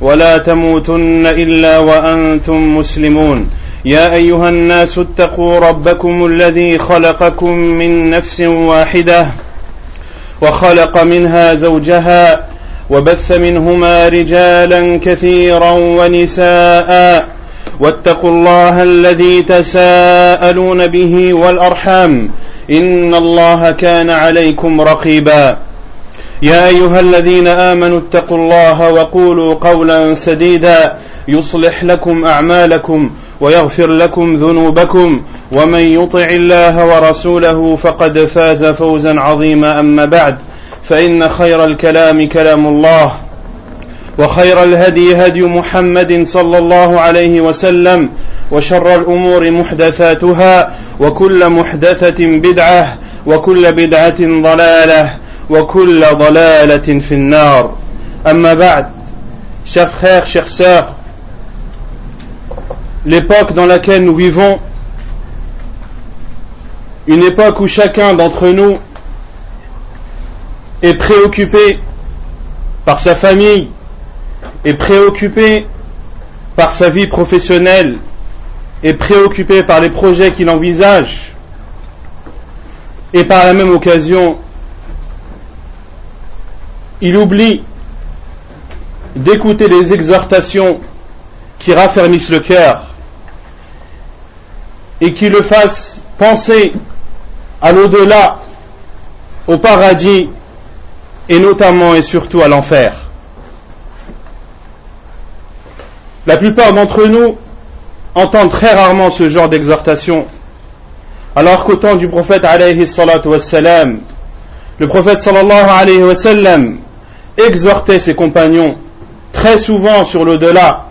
ولا تموتن إلا وأنتم مسلمون. يا أيها الناس اتقوا ربكم الذي خلقكم من نفس واحدة وخلق منها زوجها وبث منهما رجالا كثيرا ونساء واتقوا الله الذي تساءلون به والأرحام إن الله كان عليكم رقيبا. يا أيها الذين آمنوا اتقوا الله وقولوا قولا سديدا يصلح لكم أعمالكم ويغفر لكم ذنوبكم ومن يطع الله ورسوله فقد فاز فوزا عظيما أما بعد فإن خير الكلام كلام الله وخير الهدي هدي محمد صلى الله عليه وسلم وشر الأمور محدثاتها وكل محدثة بدعة وكل بدعة ضلالة وكل ضلالة في النار أما بعد chers frères, chères sœurs l'époque dans laquelle nous vivons une époque où chacun d'entre nous est préoccupé par sa famille, est préoccupé par sa vie professionnelle, est préoccupé par les projets qu'il envisage, et par la même occasion il oublie d'écouter les exhortations qui raffermissent le cœur et qui le fassent penser à l'au-delà, au paradis et notamment et surtout à l'enfer. La plupart d'entre nous entendent très rarement ce genre d'exhortation, alors qu'au temps du prophète alayhi salatu wassalam, le prophète sallallahu alayhi wa sallam exhortait ses compagnons très souvent sur l'au-delà,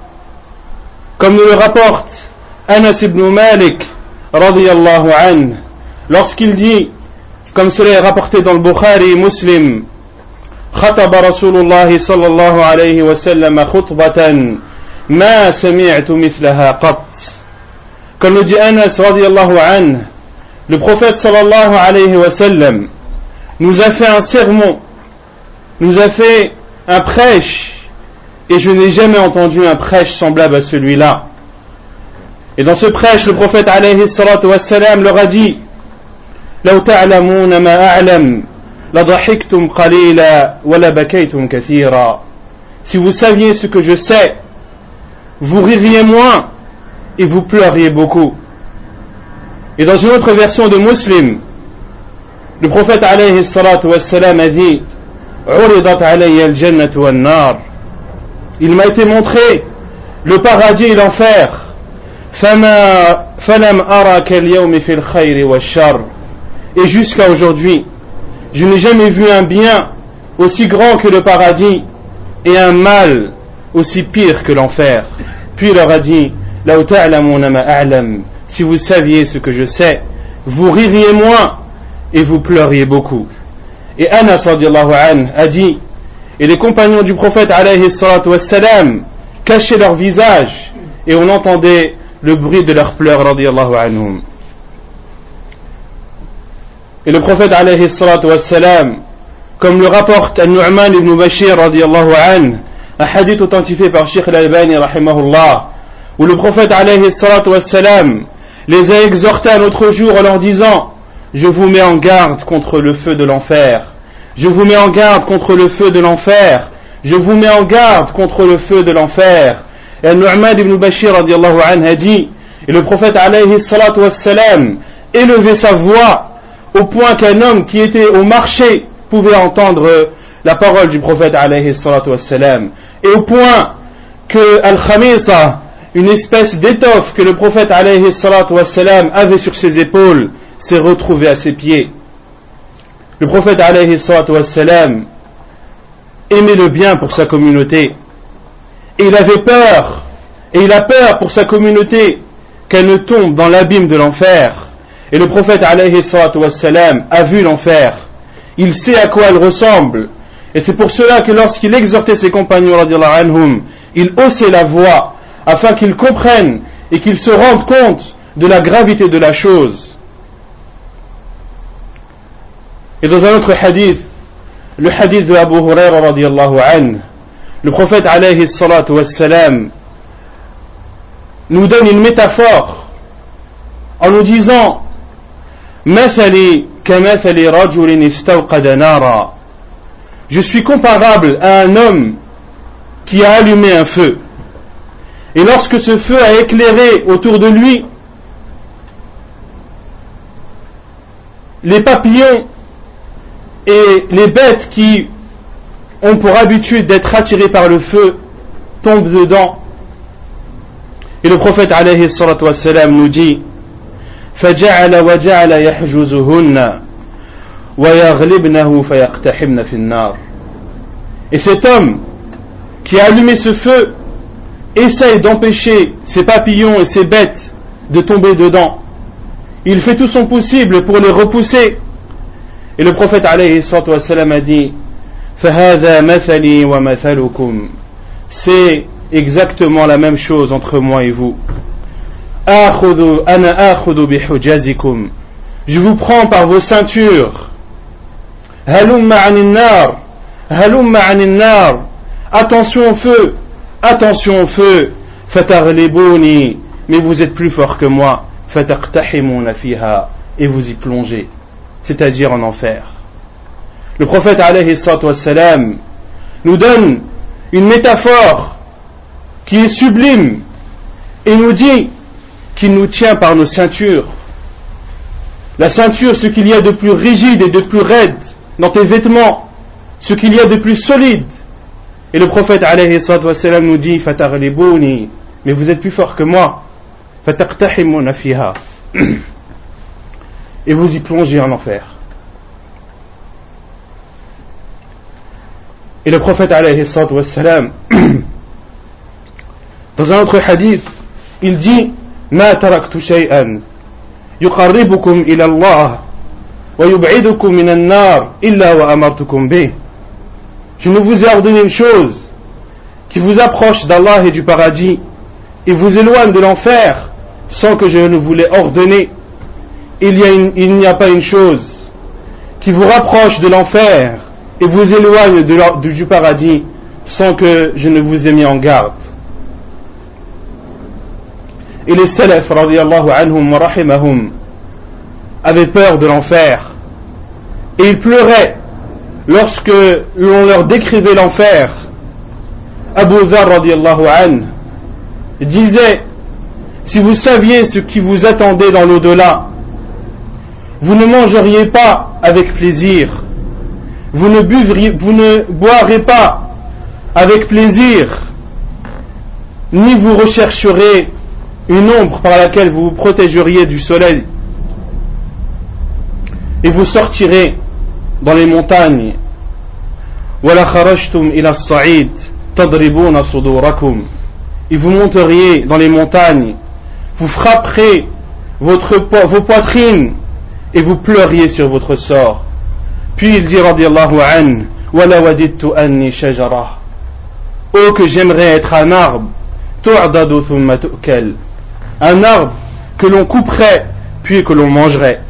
comme nous le rapporte Anas ibn Malik radiyallahu anhu, lorsqu'il dit, comme cela est rapporté dans le Bukhari Muslim, خطب رسول الله صلى الله عليه وسلم خطبة ما سمعت مثلها قط Comme le dit Anas radiallahu anhu, le prophète sallallahu alayhi wa sallam nous a fait un sermon nous a fait un prêche et je n'ai jamais entendu un prêche semblable à celui-là. Et dans ce prêche, le prophète alayhi salatu wassalam leur a dit لو تعلمون ما أعلم لضحكتم قليلا ولبكيتم كثيرا Si vous saviez ce que je sais, vous ririez moins et vous pleuriez beaucoup. Et dans une autre version de Muslim, le prophète alayhi salatu wassalam a dit il m'a été montré le paradis et l'enfer. et jusqu'à aujourd'hui je n'ai jamais vu un bien aussi grand que le paradis et un mal aussi pire que l'enfer. Puis il leur a dit si vous saviez ce que je sais vous ririez moins et vous pleuriez beaucoup et Anas an, a dit, et les compagnons du prophète alayhi wassalam cachaient leur visage et on entendait le bruit de leurs pleurs radiallahu anhum. Et le prophète alayhi wassalam, comme le rapporte An-Nu'man ibn Bashir radiallahu an, un hadith authentifié par Sheikh al-Albani rahimahullah, où le prophète alayhi wassalam les a exhortés un autre jour en leur disant je vous mets en garde contre le feu de l'enfer. Je vous mets en garde contre le feu de l'enfer. Je vous mets en garde contre le feu de l'enfer. Et Nu'man ibn Bashir radiallahu anhu a dit, et le prophète alayhi salatu élevait sa voix au point qu'un homme qui était au marché pouvait entendre la parole du prophète alayhi salatu wassalam. Et au point que Al-Khamisa, une espèce d'étoffe que le prophète alayhi salatu wassalam avait sur ses épaules, s'est retrouvé à ses pieds. Le prophète alayhi wassalam aimait le bien pour sa communauté et il avait peur Et il a peur pour sa communauté qu'elle ne tombe dans l'abîme de l'enfer. Et le prophète alayhi wassalam, a vu l'enfer. Il sait à quoi elle ressemble. Et c'est pour cela que lorsqu'il exhortait ses compagnons, il haussait la voix afin qu'ils comprennent et qu'ils se rendent compte de la gravité de la chose. Et dans un autre hadith, le hadith de Abu Huraira radiallahu anhu, le prophète alayhi salatu wassalam nous donne une métaphore en nous disant Je suis comparable à un homme qui a allumé un feu. Et lorsque ce feu a éclairé autour de lui, les papillons et les bêtes qui ont pour habitude d'être attirés par le feu tombent dedans. Et le prophète alayhi wassalam, nous dit فجعل وجعل يحجزهن ويغلبنه فيقتحمن في النار Et cet homme qui a allumé ce feu essaye d'empêcher ces papillons et ces bêtes de tomber dedans. Il fait tout son possible pour les repousser. et le prophète alayhi wassalam a dit C'est exactement la même chose entre moi et vous. Je vous prends par vos ceintures. Attention au feu, attention au feu. Mais vous êtes plus fort que moi. Et vous y plongez, c'est-à-dire en enfer. Le prophète alayhi nous donne une métaphore qui est sublime et nous dit qu'il nous tient par nos ceintures. La ceinture, ce qu'il y a de plus rigide et de plus raide dans tes vêtements, ce qu'il y a de plus solide. Et le prophète alayhi nous dit mais vous êtes plus fort que moi. Et vous y plongez en enfer. Et le prophète alayhi dans un autre hadith, il dit ما تركت شيئا يقربكم إلى الله ويبعدكم من النار إلا وأمرتكم به Je ne vous ai ordonné une chose qui vous approche d'Allah et du paradis et vous éloigne de l'enfer sans que je ne vous l'ai ordonné. il n'y a, pas une chose qui vous rapproche de l'enfer et vous éloigne du paradis sans que je ne vous ai mis en garde. Et les salaf, radiallahu anhum wa rahimahum, avaient peur de l'enfer. Et ils pleuraient lorsque l'on leur décrivait l'enfer. Abu Dhar, radiallahu anhu, disait, si vous saviez ce qui vous attendait dans l'au-delà, vous ne mangeriez pas avec plaisir, vous ne, buvriez, vous ne boirez pas avec plaisir, ni vous rechercherez une ombre par laquelle vous vous protégeriez du soleil. Et vous sortirez dans les montagnes. et vous monteriez dans les montagnes. Vous frapperez votre, vos poitrines et vous pleuriez sur votre sort puis il dit radiallahu an Oh que j'aimerais être un arbre un arbre que l'on couperait puis que l'on mangerait.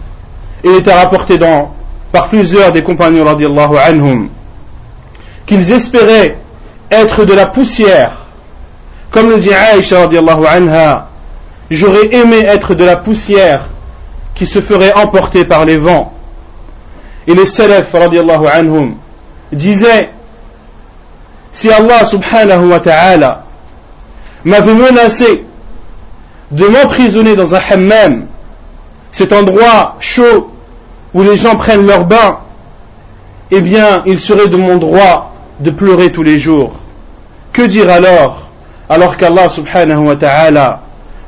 Il était rapporté dans, par plusieurs des compagnons radiallahu anhum qu'ils espéraient être de la poussière. Comme le dit Aïcha radiallahu anha, j'aurais aimé être de la poussière qui se ferait emporter par les vents. Et les salaf radiallahu anhum disaient si Allah subhanahu wa ta'ala m'avait menacé de m'emprisonner dans un hammam, cet endroit chaud où les gens prennent leur bain, eh bien, il serait de mon droit de pleurer tous les jours. Que dire alors, alors qu'Allah subhanahu wa ta'ala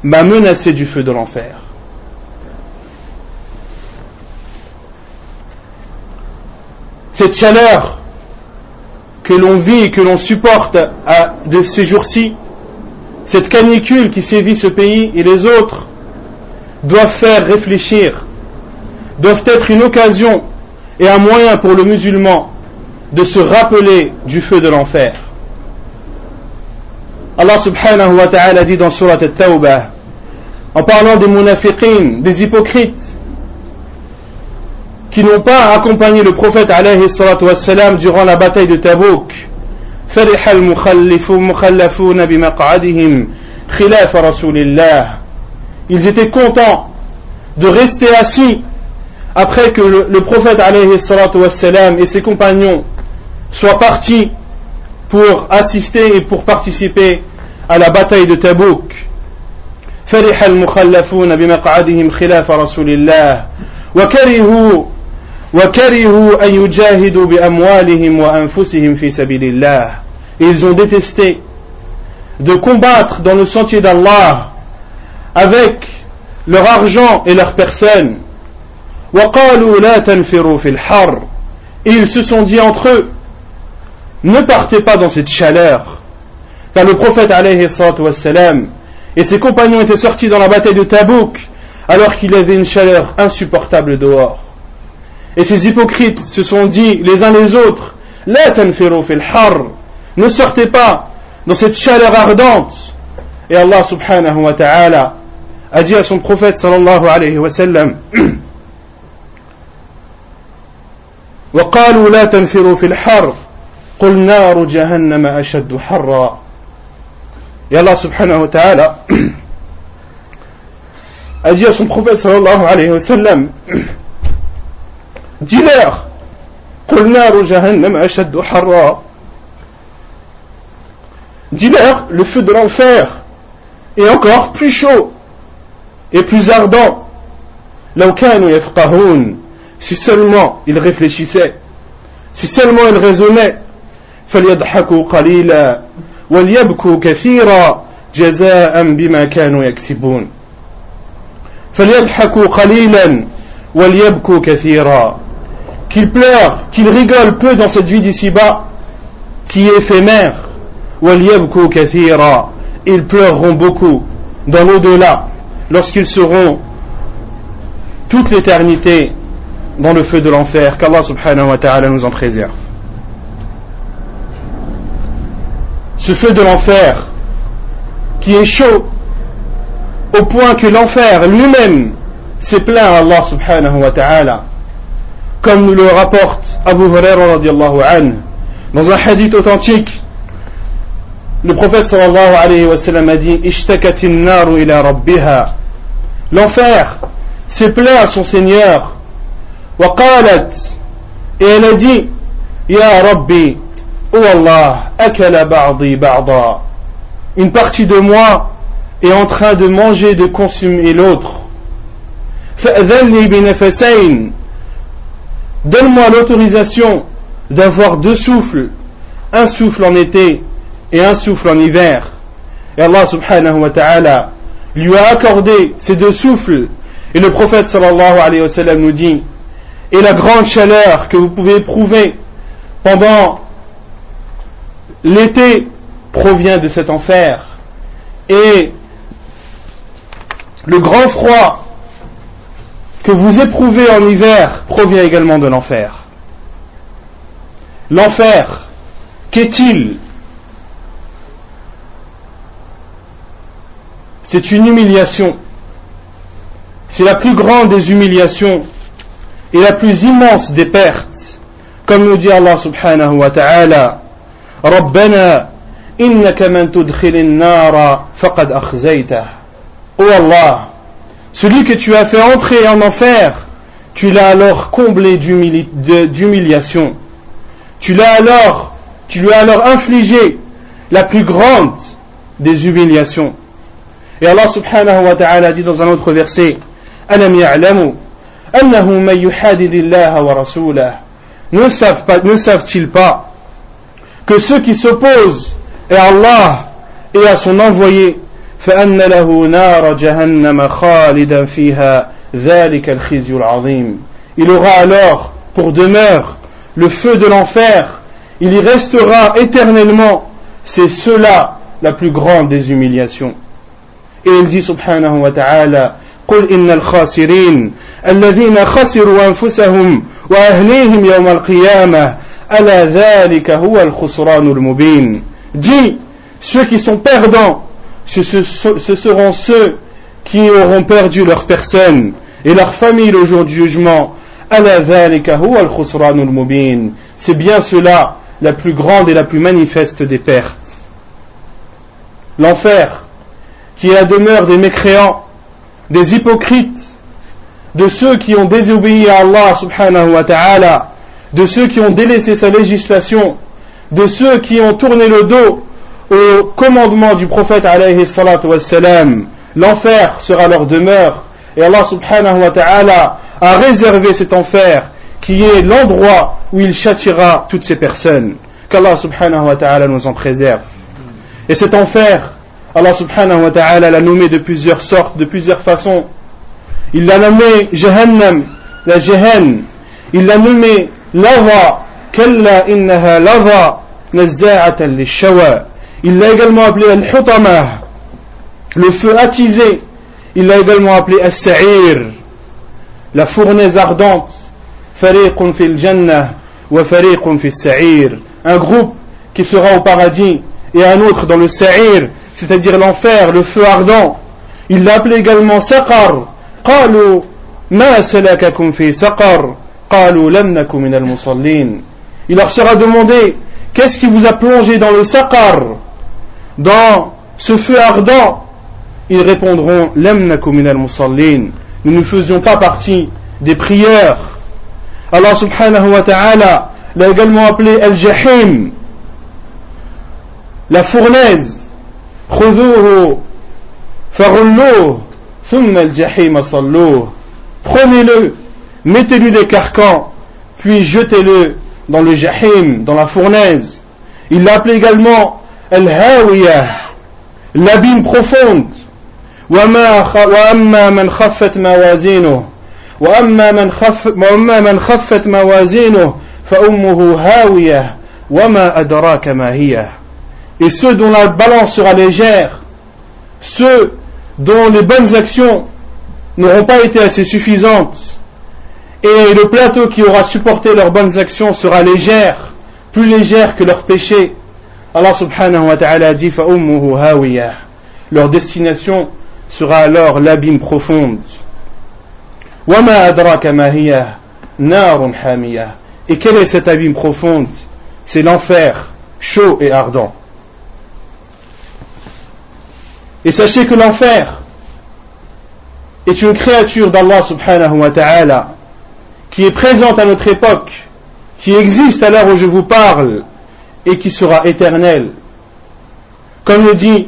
m'a menacé du feu de l'enfer? Cette chaleur que l'on vit et que l'on supporte de ces jours-ci, cette canicule qui sévit ce pays et les autres doivent faire réfléchir, doivent être une occasion et un moyen pour le musulman de se rappeler du feu de l'enfer. Allah subhanahu wa ta'ala dit dans Surat al-Tawbah, en parlant des munafiqin, des hypocrites, qui n'ont pas accompagné le prophète alayhi wassalam durant la bataille de Tabouk. فرح المخلفون بمقعدهم خلاف رسول الله ils étaient contents de rester assis après que le, le prophète alayhi wassalam et ses compagnons soient partis pour assister et pour participer à la bataille de Tabouk فرح المخلفون بمقعدهم خلاف رسول الله وكرهوا Ils ont détesté de combattre dans le sentier d'Allah avec leur argent et leur personne. Et ils se sont dit entre eux, ne partez pas dans cette chaleur. Car le prophète wassalam, et ses compagnons étaient sortis dans la bataille de Tabouk alors qu'il y avait une chaleur insupportable dehors. Et ces hypocrites se sont dit les uns les autres La fil har ne sortez pas dans cette chaleur ardente. Et Allah subhanahu wa ta'ala a dit à son prophète sallallahu alayhi wa sallam وقالوا لا تنفروا في الحر قل نار جهنم أشد حرا et Allah subhanahu wa ta'ala a dit à son prophète sallallahu alayhi wa sallam دينار قل نار جهنم أشد حرا. دينار le feu de l'enfer. Et encore plus chaud et plus ardent. لو كانوا يفقهون. Si seulement ils réfléchissaient. Si seulement ils raisonnaient. فليضحكوا قليلا وليبكوا كثيرا جزاء بما كانوا يكسبون. فليضحكوا قليلا وليبكوا كثيرا. qu'il pleure, qu'il rigole peu dans cette vie d'ici-bas, qui est éphémère. Ils pleureront beaucoup dans l'au-delà, lorsqu'ils seront toute l'éternité dans le feu de l'enfer. Qu'Allah subhanahu wa ta'ala nous en préserve. Ce feu de l'enfer, qui est chaud, au point que l'enfer lui-même s'est plaint à Allah subhanahu wa ta'ala comme nous le rapporte Abu Hurairah radiallahu anhu dans un hadith authentique le prophète sallallahu alayhi wa sallam a dit l'enfer s'est plaint à son Seigneur wa et elle a dit ya rabbi Oh Allah, akala ba'di ba'da. Une partie de moi est en train de manger, de consommer l'autre. Donne-moi l'autorisation d'avoir deux souffles, un souffle en été et un souffle en hiver. Et Allah subhanahu wa ta'ala lui a accordé ces deux souffles. Et le prophète sallallahu alayhi wa sallam nous dit, et la grande chaleur que vous pouvez éprouver pendant l'été provient de cet enfer et le grand froid que vous éprouvez en hiver provient également de l'enfer. L'enfer, qu'est-il? C'est une humiliation. C'est la plus grande des humiliations et la plus immense des pertes. Comme nous dit Allah subhanahu wa ta'ala, Rabbana, innaka man tudkhilin nara faqad. Oh Allah, celui que tu as fait entrer en enfer, tu l'as alors comblé d'humiliation. Tu l'as alors, tu lui as alors infligé la plus grande des humiliations. Et Allah subhanahu wa ta'ala dit dans un autre verset, ألم يعلموا أنه من يحادد الله ورسوله ne savent-ils pas que ceux qui s'opposent à Allah et à son envoyé فأن له نار جهنم خالدا فيها ذلك الخزي العظيم il aura alors pour demeure le feu de l'enfer il y restera éternellement c'est cela la plus grande des humiliations. Et il dit subhanahu wa ta'ala قل إن الخاسرين الذين خسروا أنفسهم وأهليهم يوم القيامة ألا ذلك هو الخسران المبين Dis, ceux qui sont perdants, ce, seront ceux qui auront perdu leur personne et leur famille le jour du jugement. C'est bien cela la plus grande et la plus manifeste des pertes. L'enfer, qui est la demeure des mécréants, des hypocrites, de ceux qui ont désobéi à Allah subhanahu wa ta'ala, de ceux qui ont délaissé sa législation, de ceux qui ont tourné le dos au commandement du prophète alayhi wassalam. L'enfer sera leur demeure et Allah subhanahu wa ta'ala a réservé cet enfer qui est l'endroit où il châtira toutes ces personnes. Qu'Allah subhanahu wa ta'ala nous en préserve. Et cet enfer, Allah subhanahu wa ta'ala l'a nommé de plusieurs sortes, de plusieurs façons. Il l'a nommé Jahannam, la Jehen. Il l'a nommé Lava, Kalla innaha Lava, Nazza'atan lishawa. Il l'a également appelé Al-Hutamah, le feu attisé. Il l'a également appelé As-Sa'ir, la fournaise ardente. Fariqun fil Jannah wa fariqun fil Sa'ir. Un groupe qui sera au paradis et un autre dans le Sa'ir, c'est-à-dire l'enfer, le feu ardent. Il l'a appelé également Saqar. قالوا ما سلككم في سقر قالوا لم نكن من المصلين Il leur sera demandé qu'est-ce qui vous a plongé dans le Saqar dans ce feu ardent Ils répondront Nous ne faisions pas partie des prieurs. Allah subhanahu wa ta'ala l'a également appelé Al-Jahim, la fournaise. Prenez-le, mettez-lui des carcans, puis jetez-le dans le Jahim, dans la fournaise. Il l'a appelé également Al-Hawiyah, l'abîme profonde. وأما من خفت موازينه وأما من خف وأما من خفت موازينه فأمه هاوية وما أدراك ما هي et ceux dont la balance sera légère, ceux dont les bonnes actions n'auront pas été assez suffisantes, et le plateau qui aura supporté leurs bonnes actions sera légère, plus légère que leurs péchés. Allah subhanahu wa ta'ala dit Leur destination sera alors l'abîme profonde. Et quel est cet abîme profonde? C'est l'enfer, chaud et ardent. Et sachez que l'enfer est une créature d'Allah subhanahu wa ta'ala qui est présente à notre époque, qui existe à l'heure où je vous parle et qui sera éternelle. Comme le dit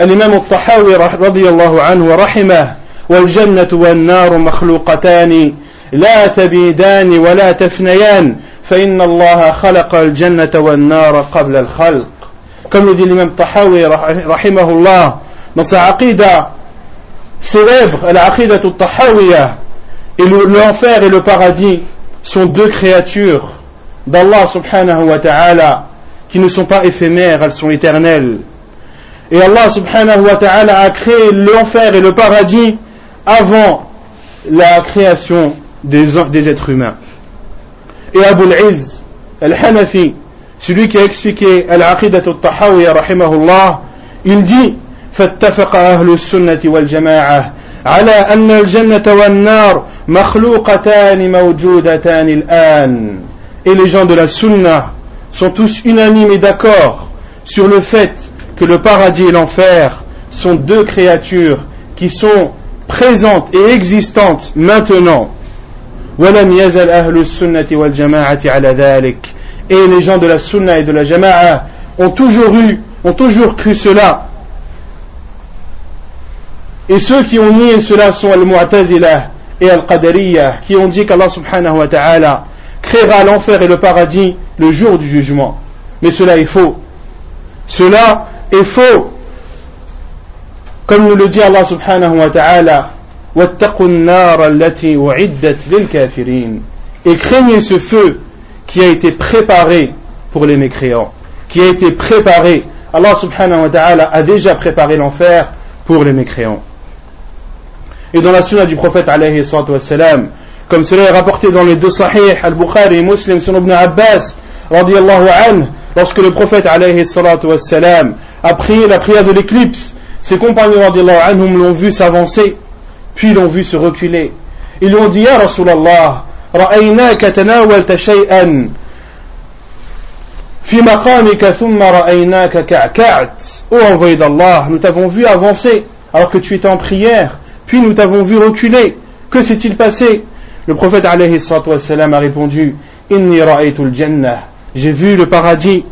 الإمام الطحاوي رضي الله عنه ورحمه والجنة والنار مخلوقتان لا تبيدان ولا تفنيان فإن الله خلق الجنة والنار قبل الخلق comme le dit l'imam Tahawi rahimahullah dans sa aqidah célèbre al-aqidah al-tahawiyah et l'enfer et le paradis sont deux créatures d'Allah subhanahu wa ta'ala qui ne sont pas éphémères, elles sont éternelles. Et Allah subhanahu wa ta'ala a créé l'enfer et le paradis avant la création des, des êtres humains. Et Abu al-Iz al-Hanafi, celui qui a expliqué al-Aqidat al-Tahawiyya rahimahullah, il dit فاتفق أهل السنة والجماعة على أن الجنة والنار مخلوقتان موجودتان الآن Et les gens de la sunna sont tous unanimes et d'accord sur le fait que le paradis et l'enfer sont deux créatures qui sont présentes et existantes maintenant. Et les gens de la sunna et de la jama'a ont toujours eu, ont toujours cru cela. Et ceux qui ont nié cela sont Al-Mu'tazila et Al-Qadariyah, qui ont dit qu'Allah subhanahu wa ta'ala créera l'enfer et le paradis le jour du jugement. Mais cela est faux. Cela est faux. Comme nous le dit Allah subhanahu wa ta'ala, et craignez ce feu qui a été préparé pour les mécréants, qui a été préparé Allah subhanahu wa ta'ala a déjà préparé l'enfer pour les mécréants. Et dans la sunna du prophète alayhi comme cela est rapporté dans les deux sahih, al-Bukhari et Muslim, sur Ibn Abbas, radiallahu anhu, lorsque le prophète alayhi wassalam, a prié la prière de l'éclipse, ses compagnons radiallahu anhum l'ont vu s'avancer, puis l'ont vu se reculer. Ils lui ont dit, Ya Rasulallah, رأيناك تناولت شيئا في مقامك ثم رأيناك كعكعت Ô envoyé d'Allah, nous t'avons vu avancer alors que tu étais en prière, puis nous t'avons vu reculer. Que s'est-il passé Le prophète alayhi wassalam, a répondu Inni ra'aytul jannah. j'ai vu le paradis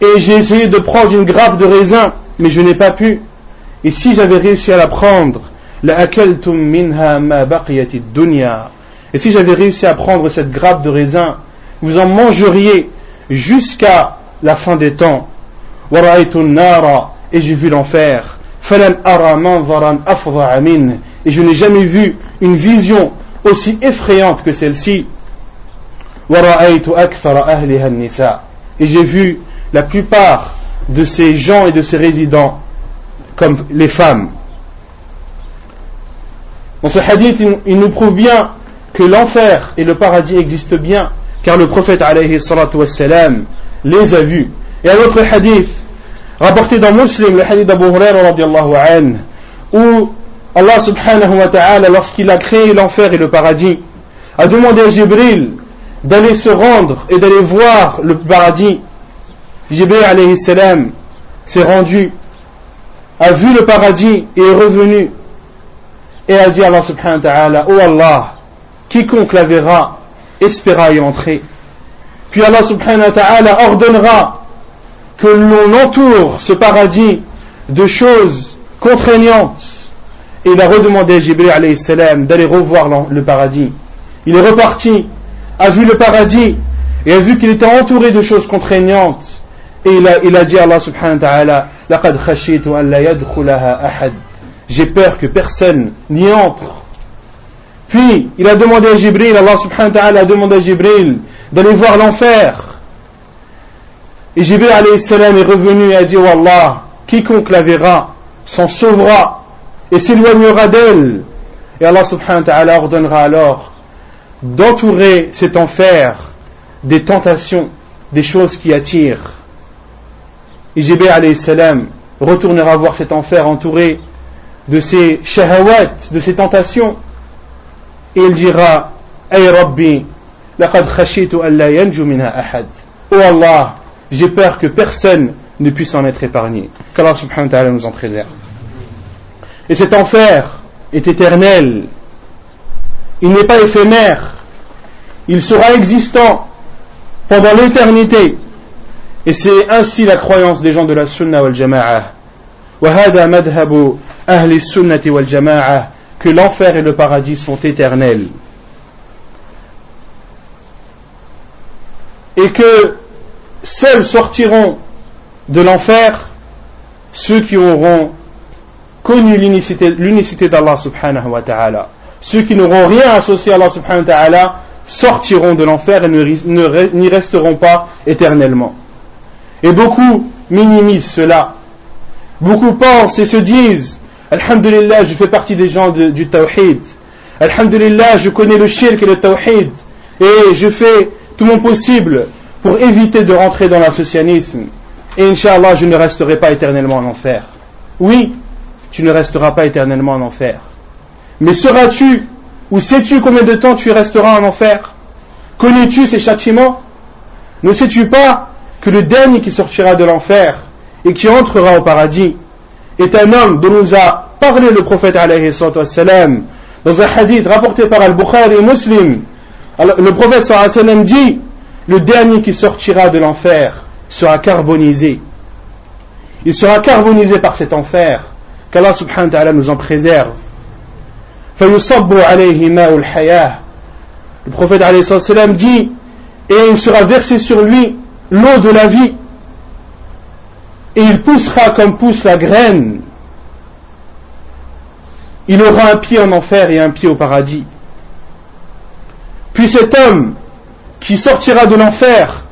et j'ai essayé de prendre une grappe de raisin, mais je n'ai pas pu. Et si j'avais réussi à la prendre, et si j'avais réussi à prendre cette grappe de raisin, vous en mangeriez jusqu'à la fin des temps. Et j'ai vu l'enfer. Et je n'ai jamais vu une vision aussi effrayante que celle-ci. Et j'ai vu la plupart de ces gens et de ces résidents comme les femmes. Dans ce hadith, il nous prouve bien que l'enfer et le paradis existent bien, car le prophète alayhi wassalam, les a vus. Et un autre hadith, rapporté dans Muslim, le hadith d'Abu Hurairah où Allah subhanahu wa ta'ala, lorsqu'il a créé l'enfer et le paradis, a demandé à Jibril d'aller se rendre et d'aller voir le paradis. Jibril alayhi salam s'est rendu, a vu le paradis et est revenu et a dit à Allah subhanahu wa ta'ala, Oh Allah, quiconque la verra espéra y entrer. Puis Allah subhanahu wa ta'ala ordonnera que l'on entoure ce paradis de choses contraignantes. Et il a redemandé à Jibril alayhi d'aller revoir le paradis. Il est reparti, a vu le paradis et a vu qu'il était entouré de choses contraignantes. Et il a, dit à Allah subhanahu wa ta'ala, J'ai peur que personne n'y entre. Puis, il a demandé à Jibril, Allah subhanahu wa ta'ala a demandé à Jibril d'aller voir l'enfer. Et Jibril alayhi salam est revenu et a dit, oh Allah, quiconque la verra s'en sauvera et s'éloignera d'elle. Et Allah subhanahu wa ta'ala ordonnera alors d'entourer cet enfer des tentations, des choses qui attirent. Jibril alayhi salam retournera voir cet enfer entouré de ces shahawat, de ces tentations et il dira Ay Rabbi, laqad khashitu an la yanju ahad. Oh Allah, j'ai peur que personne ne puisse en être épargné. Qu'Allah subhanahu wa ta'ala nous en préserve. Et cet enfer est éternel. Il n'est pas éphémère Il sera existant pendant l'éternité. Et c'est ainsi la croyance des gens de la Sunna wal Jama'a. وهذا مذهب أهل السنة والجماعة que l'enfer et le paradis sont éternels. Et que seuls sortiront de l'enfer ceux qui auront connu l'unicité d'Allah subhanahu wa ta'ala. Ceux qui n'auront rien associé à Allah subhanahu wa ta'ala sortiront de l'enfer et n'y resteront pas éternellement. Et beaucoup minimisent cela. Beaucoup pensent et se disent Alhamdulillah, je fais partie des gens du tawhid. Alhamdulillah, je connais le shirk et le tawhid. Et je fais tout mon possible pour éviter de rentrer dans l'associanisme. Et Inch'Allah, je ne resterai pas éternellement en enfer. Oui, tu ne resteras pas éternellement en enfer. Mais seras-tu, ou sais-tu combien de temps tu resteras en enfer? Connais-tu ces châtiments? Ne sais-tu pas que le dernier qui sortira de l'enfer et qui entrera au paradis est un homme dont nous a parlé le prophète alayhi sallam dans un hadith rapporté par Al-Bukhari et Muslim. le prophète sallam dit le dernier qui sortira de l'enfer sera carbonisé. Il sera carbonisé par cet enfer. Qu'Allah subhanahu wa ta'ala nous en préserve. Le prophète dit et il sera versé sur lui l'eau de la vie et il poussera comme pousse la graine. Il aura un pied en enfer et un pied au paradis. Puis cet homme qui sortira de l'enfer,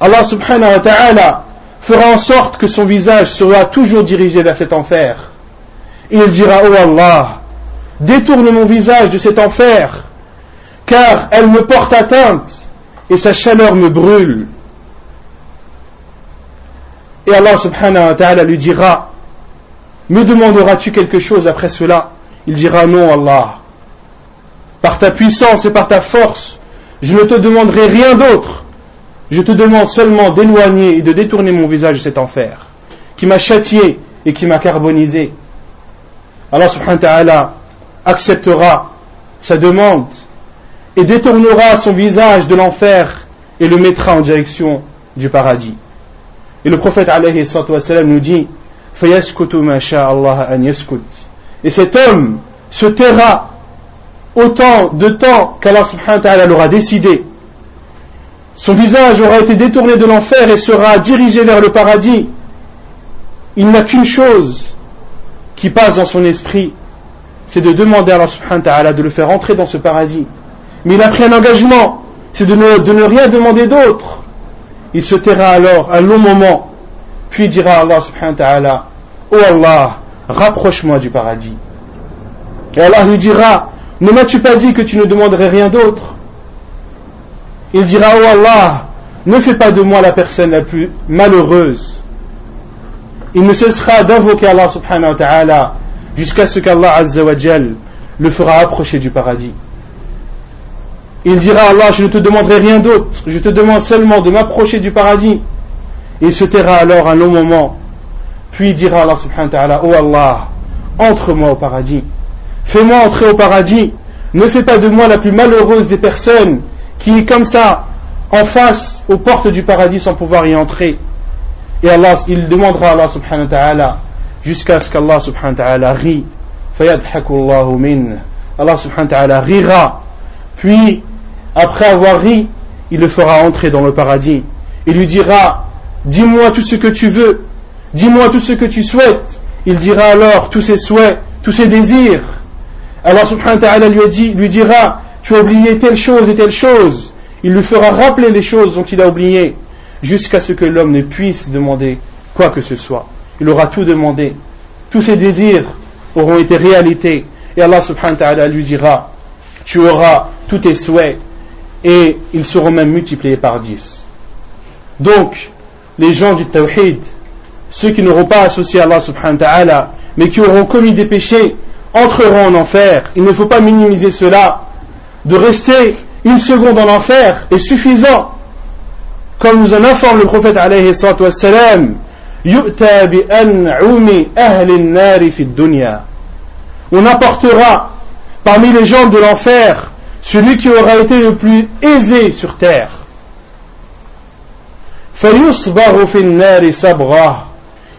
Allah subhanahu wa ta'ala fera en sorte que son visage sera toujours dirigé vers cet enfer. Et il dira, oh Allah, détourne mon visage de cet enfer, car elle me porte atteinte et sa chaleur me brûle. Et Allah subhanahu wa ta'ala lui dira, me demanderas-tu quelque chose après cela? Il dira non Allah. Par ta puissance et par ta force, je ne te demanderai rien d'autre. Je te demande seulement d'éloigner et de détourner mon visage de cet enfer, qui m'a châtié et qui m'a carbonisé. Allah subhanahu wa ta'ala acceptera sa demande et détournera son visage de l'enfer et le mettra en direction du paradis. Et le prophète nous dit et cet homme se taira autant de temps qu'Allah subhanahu wa ta'ala l'aura décidé. Son visage aura été détourné de l'enfer et sera dirigé vers le paradis. Il n'a qu'une chose qui passe dans son esprit, c'est de demander à Allah subhanahu wa ta'ala de le faire entrer dans ce paradis. Mais il a pris un engagement, c'est de ne, rien demander d'autre. Il se taira alors un long moment, puis dira à Allah subhanahu wa ta'ala, Oh Allah, rapproche-moi du paradis. Et Allah lui dira, ne m'as-tu pas dit que tu ne demanderais rien d'autre? Il dira, oh Allah, ne fais pas de moi la personne la plus malheureuse. Il ne cessera d'invoquer Allah subhanahu wa ta'ala jusqu'à ce qu'Allah azza wa le fera approcher du paradis. Il dira Allah, je ne te demanderai rien d'autre, je te demande seulement de m'approcher du paradis. Il se taira alors un long moment puis dira Allah subhanahu wa ta'ala, oh Allah, entre-moi au paradis. Fais-moi entrer au paradis. Ne fais pas de moi la plus malheureuse des personnes qui est comme ça, en face, aux portes du paradis sans pouvoir y entrer. Et Allah, il demandera à Allah subhanahu wa ta'ala, jusqu'à ce qu'Allah subhanahu wa ta'ala rit. Allah subhanahu wa ta'ala rira. Puis, après avoir ri, il le fera entrer dans le paradis. Il lui dira, dis-moi tout ce que tu veux. Dis-moi tout ce que tu souhaites. Il dira alors tous ses souhaits, tous ses désirs. Alors subhanahu wa ta'ala lui, lui dira, tu as oublié telle chose et telle chose. Il lui fera rappeler les choses dont il a oublié, jusqu'à ce que l'homme ne puisse demander quoi que ce soit. Il aura tout demandé. Tous ses désirs auront été réalité. Et Allah subhanahu wa ta'ala lui dira, tu auras tous tes souhaits et ils seront même multipliés par dix. Donc, les gens du tawhid, ceux qui n'auront pas associé Allah subhanahu wa ta'ala, mais qui auront commis des péchés, entreront en enfer. Il ne faut pas minimiser cela. De rester une seconde en enfer est suffisant. Comme nous en informe le prophète alayhi on apportera parmi les gens de l'enfer celui qui aura été le plus aisé sur terre.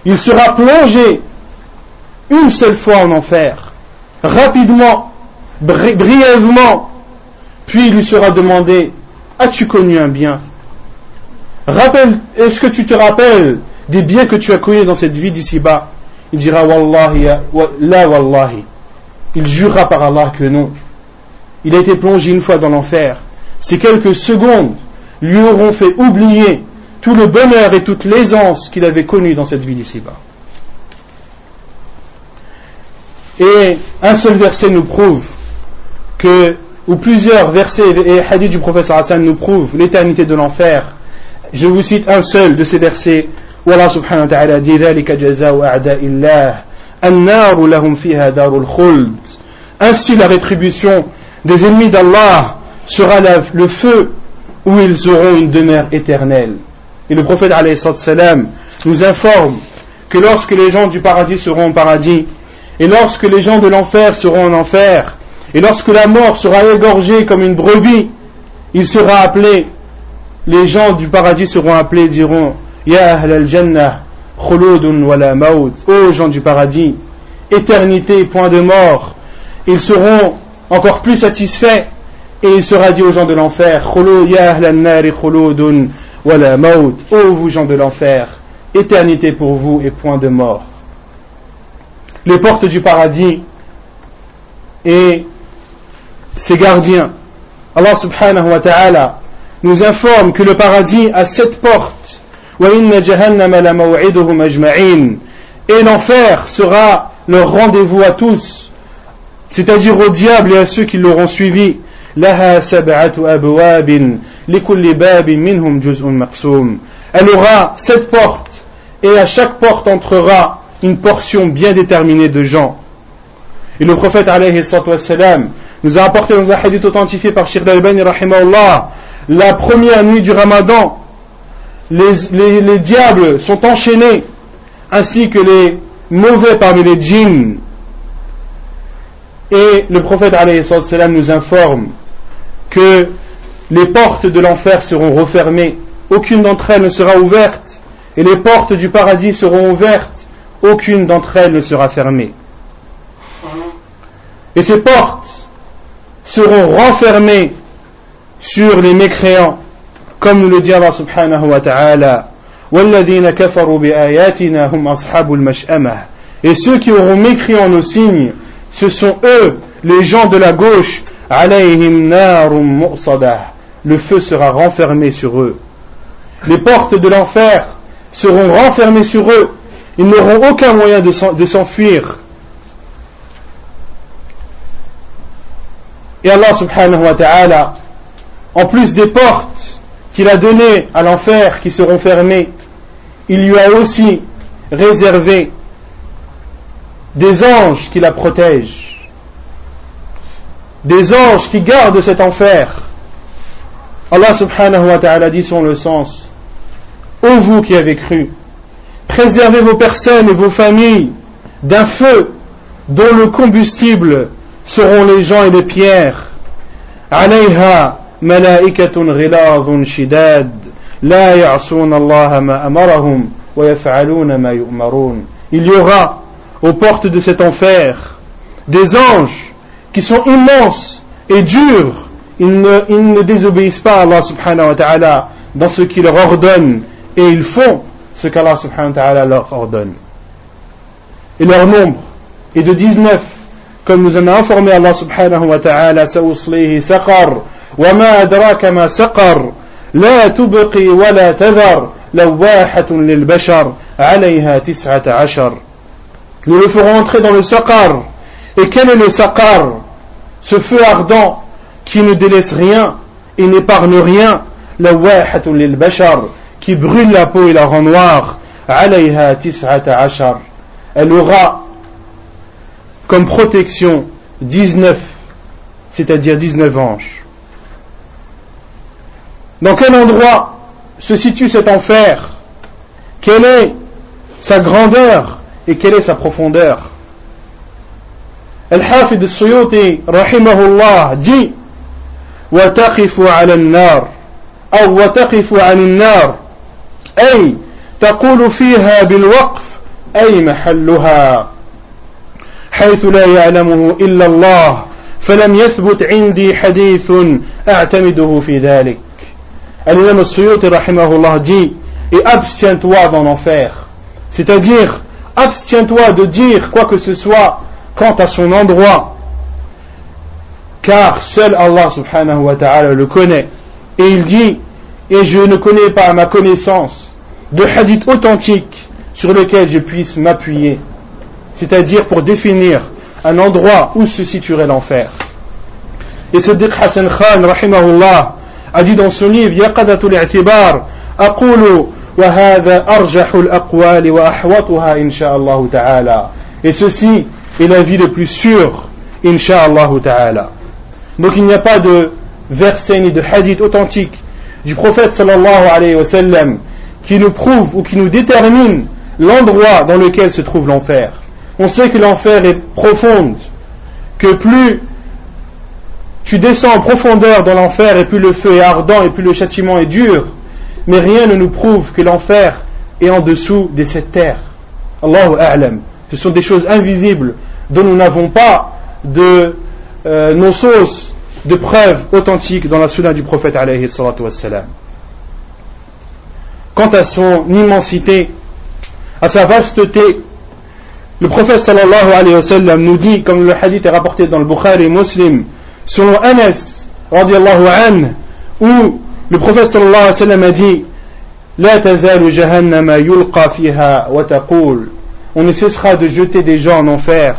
il sera plongé une seule fois en enfer, rapidement, brièvement, puis il lui sera demandé, as-tu connu un bien? Rappelle, est-ce que tu te rappelles des biens que tu as connus dans cette vie d'ici-bas Il dira, Wallahi, la Wallahi. Il jurera par Allah que non. Il a été plongé une fois dans l'enfer. Ces quelques secondes lui auront fait oublier tout le bonheur et toute l'aisance qu'il avait connu dans cette vie d'ici-bas. Et un seul verset nous prouve que, ou plusieurs versets et hadiths du prophète Hassan nous prouvent l'éternité de l'enfer. Je vous cite un seul de ces versets où Allah subhanahu wa ta'ala dit Ainsi la rétribution des ennemis d'Allah sera le feu où ils auront une demeure éternelle. Et le prophète nous informe que lorsque les gens du paradis seront au paradis, et lorsque les gens de l'enfer seront en enfer, et lorsque la mort sera égorgée comme une brebis, il sera appelé, les gens du paradis seront appelés diront Ya al-jannah, khuludun wala maut, ô gens du paradis, éternité, point de mort. Ils seront encore plus satisfaits, et il sera dit aux gens de l'enfer Ya ahl ô vous gens de l'enfer, éternité pour vous et point de mort. Les portes du paradis et ses gardiens. Allah subhanahu wa ta'ala nous informe que le paradis a sept portes Et l'enfer sera leur rendez-vous à tous, c'est-à-dire au diable et à ceux qui l'auront suivi. Elle aura sept portes et à chaque porte entrera une portion bien déterminée de gens. Et le prophète alayhi nous a apporté dans un hadith authentifié par Shir al-Bani la première nuit du ramadan, les, diables sont enchaînés, ainsi que les mauvais parmi les djinns. Et le prophète nous informe que les portes de l'enfer seront refermées, aucune d'entre elles ne sera ouverte, et les portes du paradis seront ouvertes, aucune d'entre elles ne sera fermée. Et ces portes seront renfermées sur les mécréants, comme nous le dit Allah subhanahu wa ta'ala. Et ceux qui auront mécrit en nos signes, ce sont eux, les gens de la gauche. Le feu sera renfermé sur eux. Les portes de l'enfer seront renfermées sur eux. Ils n'auront aucun moyen de s'enfuir. Et Allah subhanahu wa ta'ala en plus des portes qu'il a données à l'enfer qui seront fermées, il lui a aussi réservé des anges qui la protègent, des anges qui gardent cet enfer. Allah subhanahu wa ta'ala dit son le sens, ô vous qui avez cru, préservez vos personnes et vos familles d'un feu dont le combustible seront les gens et les pierres. ملائكة غلاظ شداد لا يعصون الله ما أمرهم ويفعلون ما يؤمرون Il y aura aux portes de cet enfer des anges qui sont immenses et durs. Ils ne, ils ne désobéissent pas à Allah subhanahu wa ta'ala dans ce qu'il leur ordonne et ils font ce qu'Allah subhanahu wa ta'ala leur ordonne. Et leur nombre est de 19 comme nous en a informé Allah subhanahu wa ta'ala, وما أدراك ما سقر لا تبقي ولا تذر لواحة للبشر عليها تسعة عشر Nous le ferons entrer dans le saqar. Et quel est le saqar Ce feu ardent qui ne délaisse rien et n'épargne rien. لواحة للبشر qui brûle la peau et la rend noire. عليها تسعة عشر Elle aura comme protection 19, c'est-à-dire 19 anges. Dans quel endroit se situe cet enfer Quelle est sa grandeur et quelle est sa profondeur الحافظ السيوطي رحمه الله dit وتقف على النار أو وتقف عن النار أي تقول فيها بالوقف أي محلها حيث لا يعلمه إلا الله فلم يثبت عندي حديث أعتمده في ذلك Al-Imam dit et abstiens-toi dans l'enfer. C'est-à-dire abstiens-toi de dire quoi que ce soit quant à son endroit. Car seul Allah subhanahu wa ta'ala le connaît. Et il dit et je ne connais pas à ma connaissance de hadith authentique sur lequel je puisse m'appuyer c'est-à-dire pour définir un endroit où se situerait l'enfer. Et Siddiq Hassan Khan, rahimahullah, a dit dans son livre Yaqadatul i'tibar aqulu wa hadha arjahul aqwali wa ahwatuha insha'Allah ta'ala. Et ceci est l'avis le plus sûr insha'Allah ta'ala. Donc il n'y a pas de verset ni de hadith authentique du prophète sallallahu alayhi wa sallam qui nous prouve ou qui nous détermine l'endroit dans lequel se trouve l'enfer. On sait que l'enfer est profonde, que plus tu descends en profondeur dans l'enfer et plus le feu est ardent et plus le châtiment est dur. Mais rien ne nous prouve que l'enfer est en dessous de cette terre. Allahu A'lam. Ce sont des choses invisibles dont nous n'avons pas de euh, nos sources de preuves authentiques dans la sunna du prophète alayhi Quant à son immensité, à sa vasteté, le prophète sallallahu alayhi wa sallam nous dit, comme le hadith est rapporté dans le Bukhari Muslim, selon Anas radiallahu anhu, où le prophète sallallahu alayhi wa sallam a dit لا تزال جهنم يلقى فيها وتقول on ne cessera de jeter des gens en enfer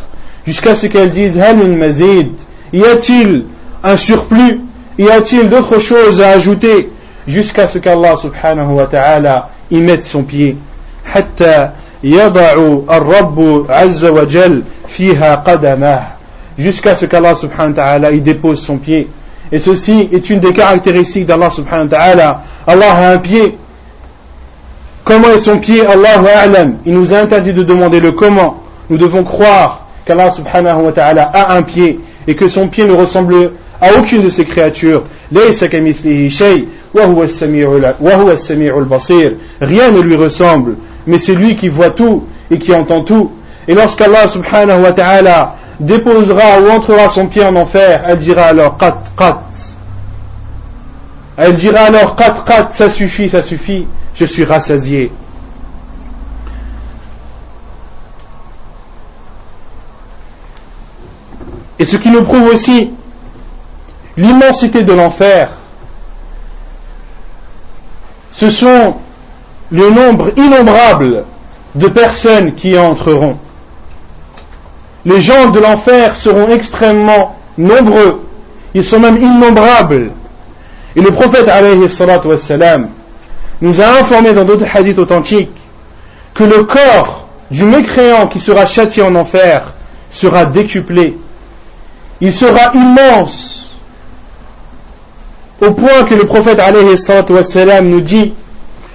jusqu'à ce qu'elles disent من مزيد y a-t-il un surplus y a-t-il d'autres choses à ajouter jusqu'à ce qu'Allah subhanahu wa ta'ala y mette son pied حتى يضع الرب عز وجل فيها قدمه jusqu'à ce qu'Allah subhanahu wa ta'ala y dépose son pied. Et ceci est une des caractéristiques d'Allah subhanahu wa ta'ala. Allah a un pied. Comment est son pied? Allahu a'lam. Il nous a interdit de demander le comment. Nous devons croire qu'Allah subhanahu wa ta'ala a un pied et que son pied ne ressemble à aucune de ses créatures. Rien ne lui ressemble mais c'est lui qui voit tout et qui entend tout. Et lorsqu'Allah subhanahu wa ta'ala déposera ou entrera son pied en enfer elle dira alors qat qat elle dira alors qat qat ça suffit ça suffit je suis rassasié Et ce qui nous prouve aussi l'immensité de l'enfer, ce sont le nombre innombrable de personnes qui y entreront. Les gens de l'enfer seront extrêmement nombreux, ils sont même innombrables. Et le prophète nous a informé dans d'autres hadiths authentiques que le corps du mécréant qui sera châtié en enfer sera décuplé. Il sera immense. Au point que le prophète wassalam, nous dit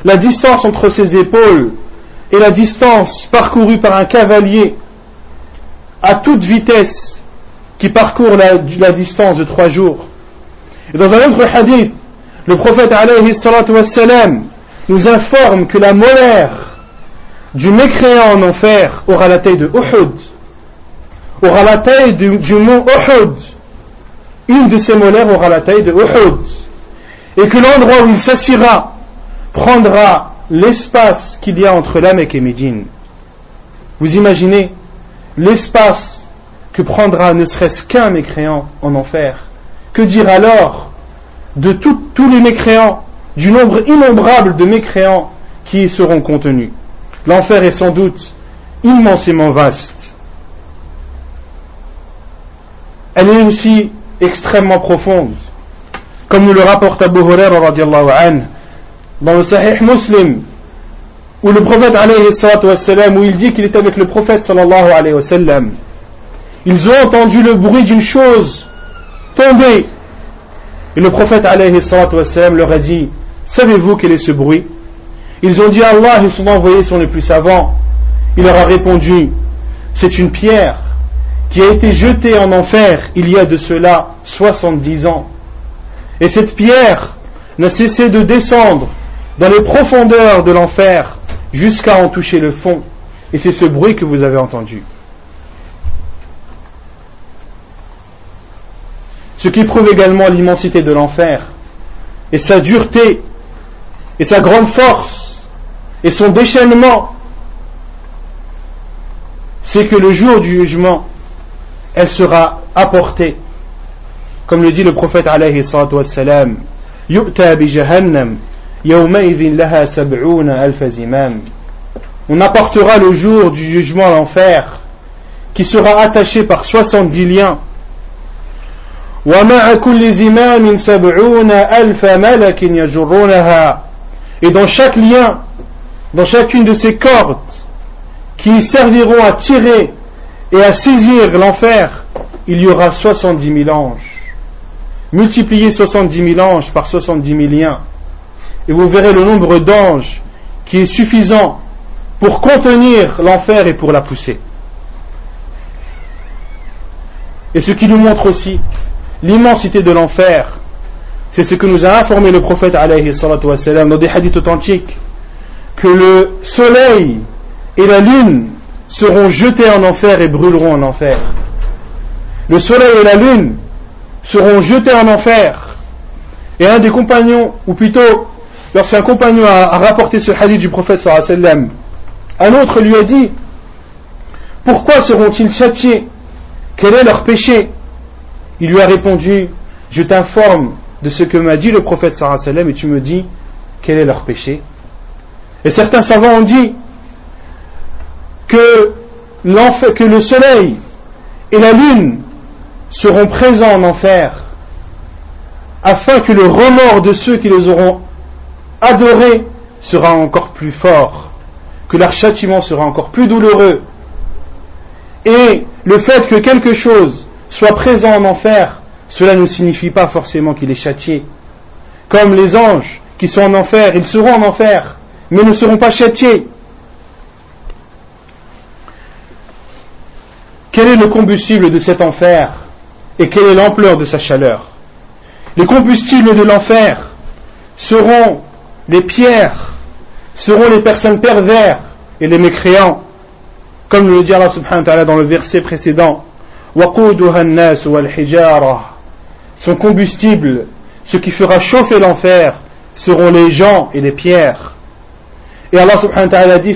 la distance entre ses épaules et la distance parcourue par un cavalier à toute vitesse qui parcourt la, distance de trois jours. Et dans un autre hadith, le prophète wassalam, nous informe que la molaire du mécréant en enfer aura la taille de Uhud aura la taille du, mont Uhud. Une de ces molaires aura la taille de Uhud. Et que l'endroit où il s'assiera prendra l'espace qu'il y a entre la Mecque et Médine. Vous imaginez l'espace que prendra ne serait-ce qu'un mécréant en enfer. Que dire alors de tous les mécréants, du nombre innombrable de mécréants qui y seront contenus? L'enfer est sans doute immensément vaste. elle est aussi extrêmement profonde. Comme nous le rapporte Abu Huraira radiallahu dans le Sahih Muslim, où le prophète alayhi wassalam, où il dit qu'il est avec le prophète sallallahu alayhi wa sallam, ils ont entendu le bruit d'une chose tomber. Et le prophète alayhi wassalam, leur a dit, savez-vous quel est ce bruit? Ils ont dit Allah et son envoyé sont les plus savants. Il leur a répondu, c'est une pierre qui a été jeté en enfer il y a de cela 70 ans. Et cette pierre n'a cessé de descendre dans les profondeurs de l'enfer jusqu'à en toucher le fond. Et c'est ce bruit que vous avez entendu. Ce qui prouve également l'immensité de l'enfer et sa dureté et sa grande force et son déchaînement, c'est que le jour du jugement, elle sera apportée. Comme le dit le prophète alayhi salatu wassalam, On apportera le jour du jugement à l'enfer, qui sera attaché par 70 liens. Et dans chaque lien, dans chacune de ces cordes, qui serviront à tirer et à saisir l'enfer, il y aura 70 000 anges. Multipliez 70 000 anges par 70 000 liens, et vous verrez le nombre d'anges qui est suffisant pour contenir l'enfer et pour la pousser. Et ce qui nous montre aussi l'immensité de l'enfer, c'est ce que nous a informé le prophète alayhi dans des hadiths authentiques, que le soleil et la lune seront jetés en enfer et brûleront en enfer. Le soleil et la lune seront jetés en enfer. Et un des compagnons, ou plutôt, lorsqu'un compagnon a, rapporté ce hadith du prophète sallam, un autre lui a dit, pourquoi seront-ils châtiés? Quel est leur péché? Il lui a répondu, je t'informe de ce que m'a dit le prophète sallam et tu me dis, quel est leur péché Et certains savants ont dit que, que le soleil et la lune seront présents en enfer afin que le remords de ceux qui les auront adorés sera encore plus fort, que leur châtiment sera encore plus douloureux. Et le fait que quelque chose soit présent en enfer, cela ne signifie pas forcément qu'il est châtié. Comme les anges qui sont en enfer, ils seront en enfer, mais ne seront pas châtiés. Quel est le combustible de cet enfer et quelle est l'ampleur de sa chaleur? Les combustibles de l'enfer seront les pierres, seront les personnes pervers et les mécréants, comme le dit Allah subhanahu wa ta'ala dans le verset précédent. Son combustible, ce qui fera chauffer l'enfer, seront les gens et les pierres. Et Allah subhanahu wa ta'ala dit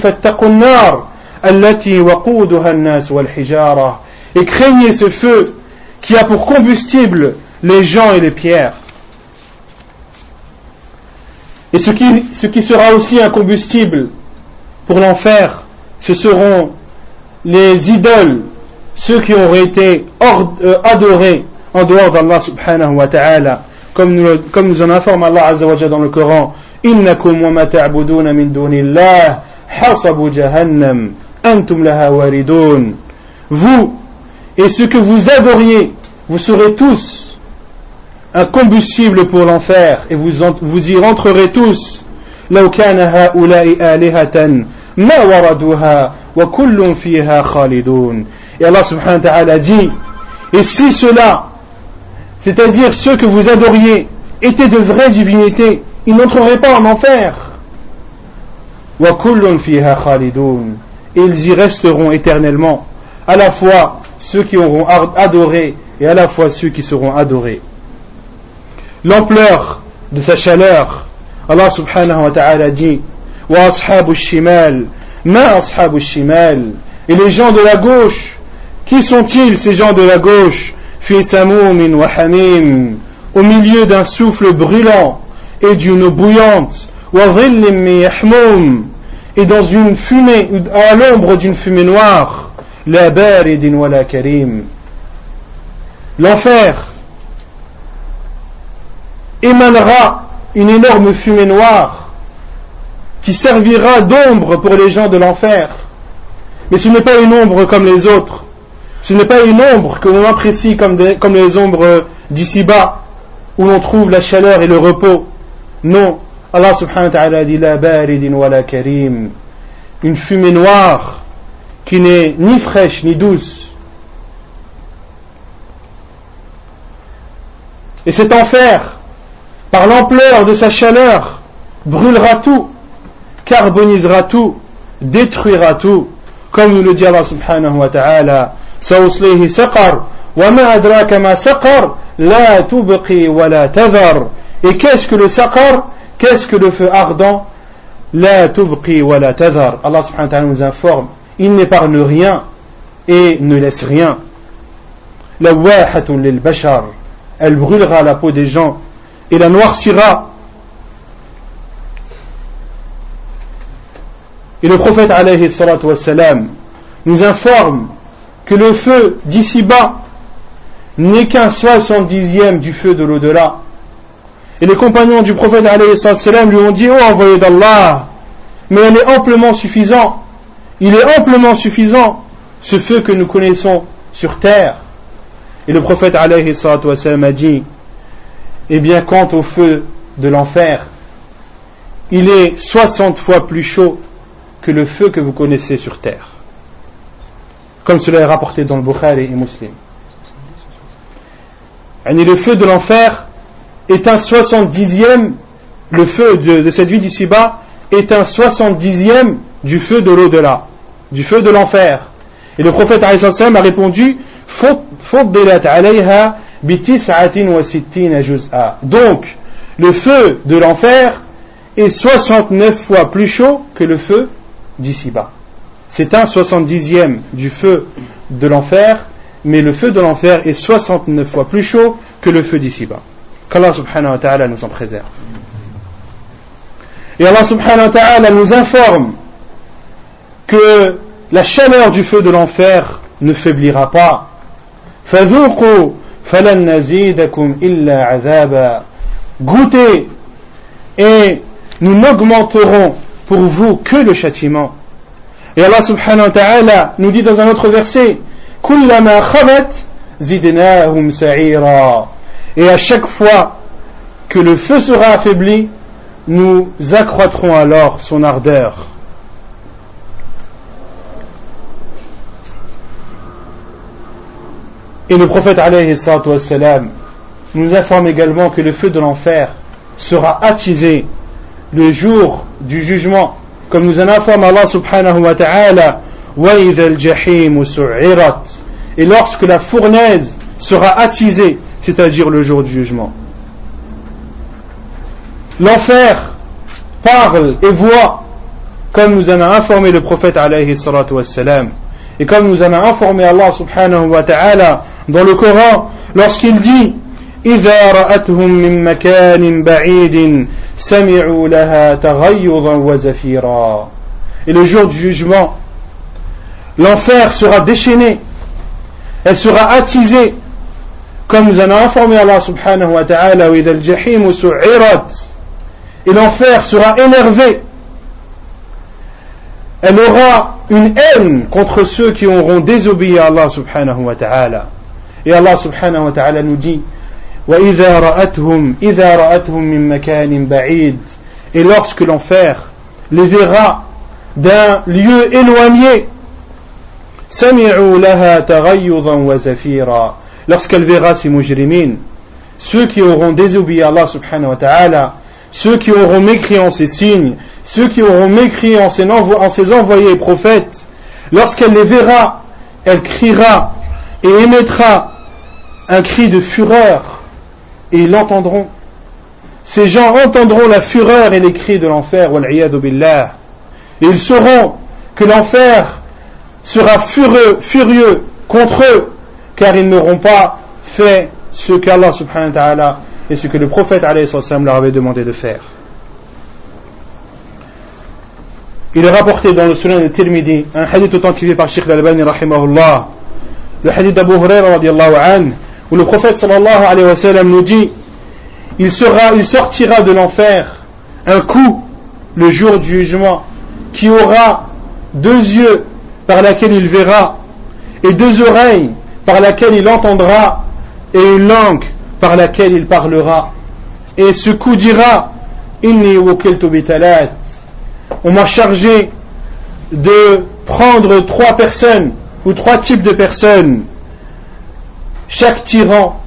et craignez ce feu qui a pour combustible les gens et les pierres. Et ce qui, ce qui sera aussi un combustible pour l'enfer, ce seront les idoles, ceux qui auraient été euh, adorés en dehors d'Allah subhanahu wa ta'ala, comme nous, comme nous en informe Allah azza wa dans le Coran, إنكم وما تعبدون من دون الله حصب جهنم أنتم لها واردون Vous et ce que vous adoriez, vous serez tous un combustible pour l'enfer et vous, y rentrerez tous. Et Allah subhanahu wa ta'ala dit, et si cela, c'est-à-dire ceux que vous adoriez, étaient de vraies divinités, ils n'entreraient pas en enfer. Et ils y resteront éternellement, à la fois ceux qui auront adoré et à la fois ceux qui seront adorés. L'ampleur de sa chaleur, Allah subhanahu wa ta'ala dit Wa ashabu shimal, ma ashabu shimal. Et les gens de la gauche, qui sont-ils ces gens de la gauche Fi samoumin wa hamim, au milieu d'un souffle brûlant et d'une eau bouillante, wa yahmum, et dans une fumée, à l'ombre d'une fumée noire. L'enfer émanera une énorme fumée noire qui servira d'ombre pour les gens de l'enfer. Mais ce n'est pas une ombre comme les autres. Ce n'est pas une ombre que l'on apprécie comme, les ombres d'ici-bas, où l'on trouve la chaleur et le repos. Non. Allah subhanahu wa ta'ala dit la baridin wa la karim. Une fumée noire qui n'est ni fraîche ni douce. Et cet enfer, par l'ampleur de sa chaleur, brûlera tout, carbonisera tout, détruira tout, comme nous le dit Allah subhanahu wa ta'ala, سأصليه سقر وما أدراك ما سقر لا تبقي ولا تذر Et qu'est-ce que le saqar Qu'est-ce que le feu ardent La tubqi wa la tazar. Allah subhanahu wa ta'ala nous informe il n'épargne rien et ne laisse rien. La lil bashar, elle brûlera la peau des gens et la noircira. Et le prophète alayhi wassalam, nous informe que le feu d'ici-bas n'est qu'un soixante-dixième du feu de l'au-delà. Et les compagnons du prophète alayhi wassalam lui ont dit, oh envoyé d'Allah, mais elle est amplement suffisante il est amplement suffisant, ce feu que nous connaissons sur terre. Et le prophète alayhi a dit, eh bien quant au feu de l'enfer, il est 60 fois plus chaud que le feu que vous connaissez sur terre. Comme cela est rapporté dans le Bukhari et Muslim. Et le feu de l'enfer est un 70e, le feu de, cette vie d'ici-bas est un 70e du feu de l'au-delà du feu de l'enfer. Et le prophète a répondu Donc, le feu de l'enfer est 69 fois plus chaud que le feu d'ici-bas. C'est un 70e du feu de l'enfer, mais le feu de l'enfer est 69 fois plus chaud que le feu d'ici-bas. Qu'Allah subhanahu wa ta'ala nous en préserve. Et Allah subhanahu wa ta'ala nous informe que la chaleur du feu de l'enfer ne faiblira pas. Goûtez et nous n'augmenterons pour vous que le châtiment. Et Allah subhanahu wa ta'ala nous dit dans un autre verset Et à chaque fois que le feu sera affaibli, nous accroîtrons alors son ardeur. Et le prophète nous informe également que le feu de l'enfer sera attisé le jour du jugement, comme nous en informe Allah subhanahu wa ta'ala, et lorsque la fournaise sera attisée, c'est-à-dire le jour du jugement. L'enfer parle et voit, comme nous en a informé le prophète alayhi salatu wassalam, et comme nous en a informé Allah subhanahu wa ta'ala dans le Coran, lorsqu'il dit إذا رأتهم من مكان بعيد سمعوا لها تغيظا وزفيرا Et le jour du jugement, l'enfer sera déchaîné, elle sera attisée, comme nous en a informé Allah subhanahu wa ta'ala, وإذا الجحيم سعرت et l'enfer sera énervé. Elle aura une haine contre ceux qui auront désobéi à Allah subhanahu wa ta'ala. Et Allah subhanahu wa ta'ala nous dit Et lorsque l'enfer les verra d'un lieu éloigné, Lorsqu'elle verra ces mujrimines, ceux qui auront désobéi Allah subhanahu wa ta'ala, ceux qui auront mécrit en ses signes, ceux qui auront mécrit en ses, en ses envoyés prophètes, lorsqu'elle les verra, elle criera et émettra un cri de fureur, et ils l'entendront. Ces gens entendront la fureur et les cris de l'enfer, billah, et ils sauront que l'enfer sera furieux, furieux contre eux, car ils n'auront pas fait ce qu'Allah subhanahu wa ta'ala et ce que le prophète leur avait demandé de faire. Il est rapporté dans le Sunan de Tirmidhi, un hadith authentifié par Sheikh al-Albani le hadith d'Abu Huraira radiallahu anhu, où le prophète sallallahu alayhi wa sallam nous dit il, sera, il sortira de l'enfer un coup le jour du jugement qui aura deux yeux par lesquels il verra et deux oreilles par lesquelles il entendra et une langue par laquelle il parlera. Et ce coup dira Inni. On m'a chargé de prendre trois personnes ou trois types de personnes. Chaque tyran.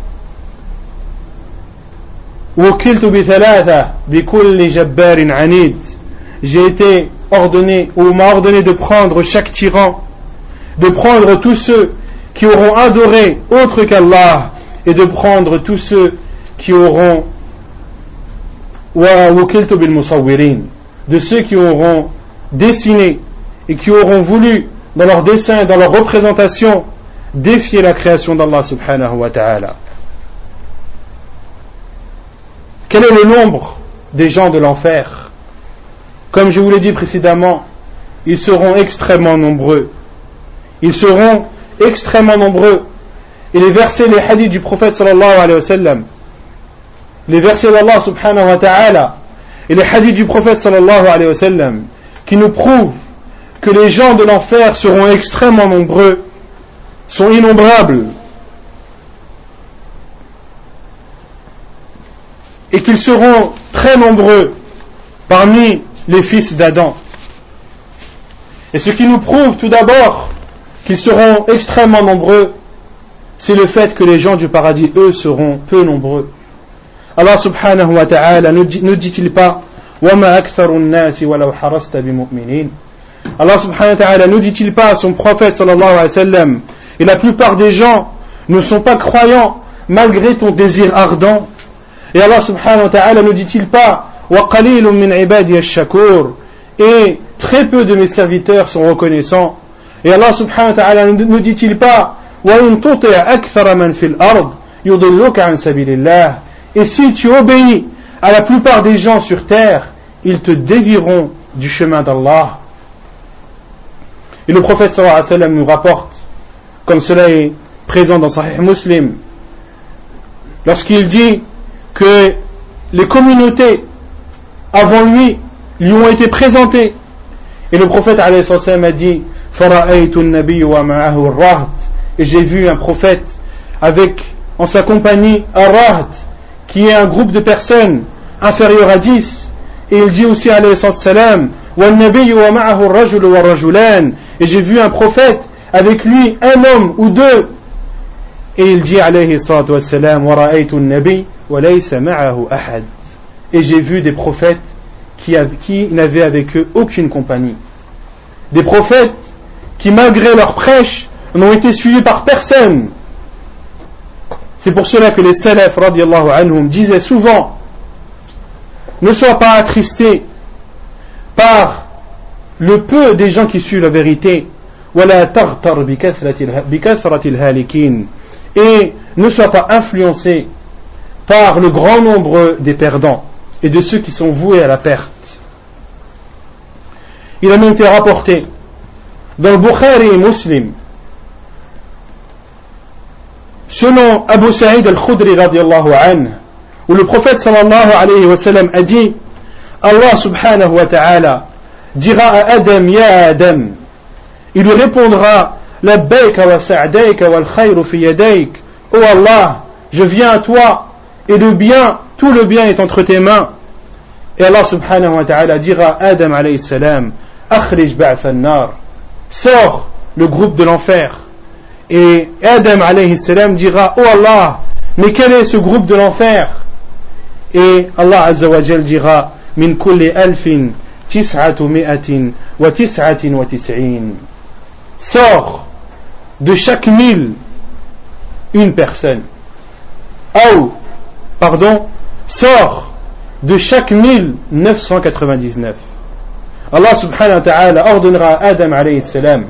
J'ai été ordonné ou m'a ordonné de prendre chaque tyran, de prendre tous ceux qui auront adoré autre qu'Allah et de prendre tous ceux qui auront de ceux qui auront dessiné et qui auront voulu dans leur dessin, dans leur représentation, défier la création d'Allah subhanahu wa ta'ala. Quel est le nombre des gens de l'enfer? Comme je vous l'ai dit précédemment, ils seront extrêmement nombreux. Ils seront extrêmement nombreux et les versets, les hadiths du prophète sallallahu alayhi wa les versets d'Allah subhanahu wa ta'ala, et les hadiths du prophète sallallahu alayhi wa qui nous prouvent que les gens de l'enfer seront extrêmement nombreux, sont innombrables, et qu'ils seront très nombreux parmi les fils d'Adam. Et ce qui nous prouve tout d'abord qu'ils seront extrêmement nombreux, c'est le fait que les gens du paradis, eux, seront peu nombreux. Allah subhanahu wa ta'ala ne dit-il pas Allah subhanahu wa ta'ala ne dit-il pas à son prophète sallallahu alayhi et la plupart des gens ne sont pas croyants malgré ton désir ardent et Allah subhanahu wa ta'ala ne dit-il pas et très peu de mes serviteurs sont reconnaissants et Allah subhanahu wa ta'ala ne dit-il pas et si tu obéis à la plupart des gens sur terre, ils te dévieront du chemin d'Allah. Et le prophète sallallahu alayhi wa sallam nous rapporte, comme cela est présent dans Sahih Muslim, lorsqu'il dit que les communautés avant lui lui ont été présentées. Et le prophète a dit, et j'ai vu un prophète avec en sa compagnie un qui est un groupe de personnes inférieur à 10 et il dit aussi alayhi salam et j'ai vu un prophète avec lui un homme ou deux. Et il dit alayhi salam et j'ai vu des prophètes qui, n'avaient avec eux aucune compagnie. Des prophètes qui malgré leur prêche n'ont été suivis par personne. C'est pour cela que les salafs anhum disaient souvent ne sois pas attristé par le peu des gens qui suivent la vérité et ne sois pas influencé par le grand nombre des perdants et de ceux qui sont voués à la perte. Il a même été rapporté dans le Bukhari et Muslim, selon Abu Sa'id al-Khudri radiallahu anhu, où le prophète sallallahu alayhi wa sallam a dit Allah subhanahu wa ta'ala dira à Adam Ya Adam il lui répondra Oh Allah je viens à toi et le bien tout le bien est entre tes mains et Allah subhanahu wa ta'ala dira Adam alayhi salam Akhrij nar sors le groupe de l'enfer et Adam alayhi salam dira Oh Allah mais quel est ce groupe de l'enfer? Et Allah Azza dira Min kulli alfin tis'atu mi'atin wa tis'atin wa tis'in. Sors de chaque mille une personne. Ou, pardon, sors de chaque mille 999. Allah subhanahu wa ta'ala ordonnera à Adam alayhi salam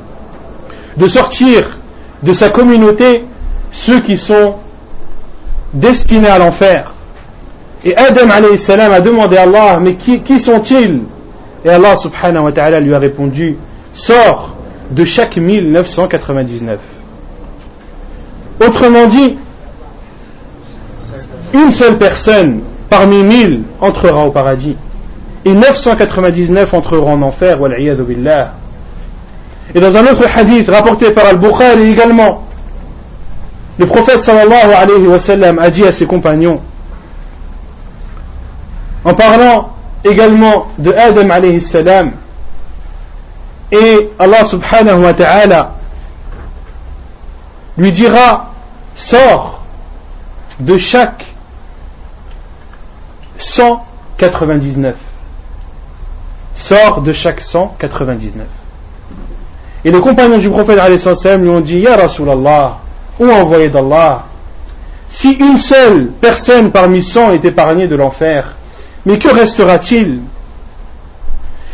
de sortir de sa communauté ceux qui sont destinés à l'enfer et Adam salam a demandé à Allah, mais qui, qui sont-ils? Et Allah subhanahu wa ta'ala lui a répondu, sors de chaque 1999. Autrement dit, une seule personne parmi mille entrera au paradis et 999 entreront en enfer, billah. Et dans un autre hadith rapporté par Al-Bukhari également, le prophète sallallahu alayhi wa sallam a dit à ses compagnons, en parlant également de Adam alayhi salam et Allah subhanahu wa ta'ala lui dira sors de chaque 199 sors de chaque 199 et les compagnons du prophète lui ont dit Ya Rasulallah ou envoyé d'Allah si une seule personne parmi 100 est épargnée de l'enfer mais que restera-t-il?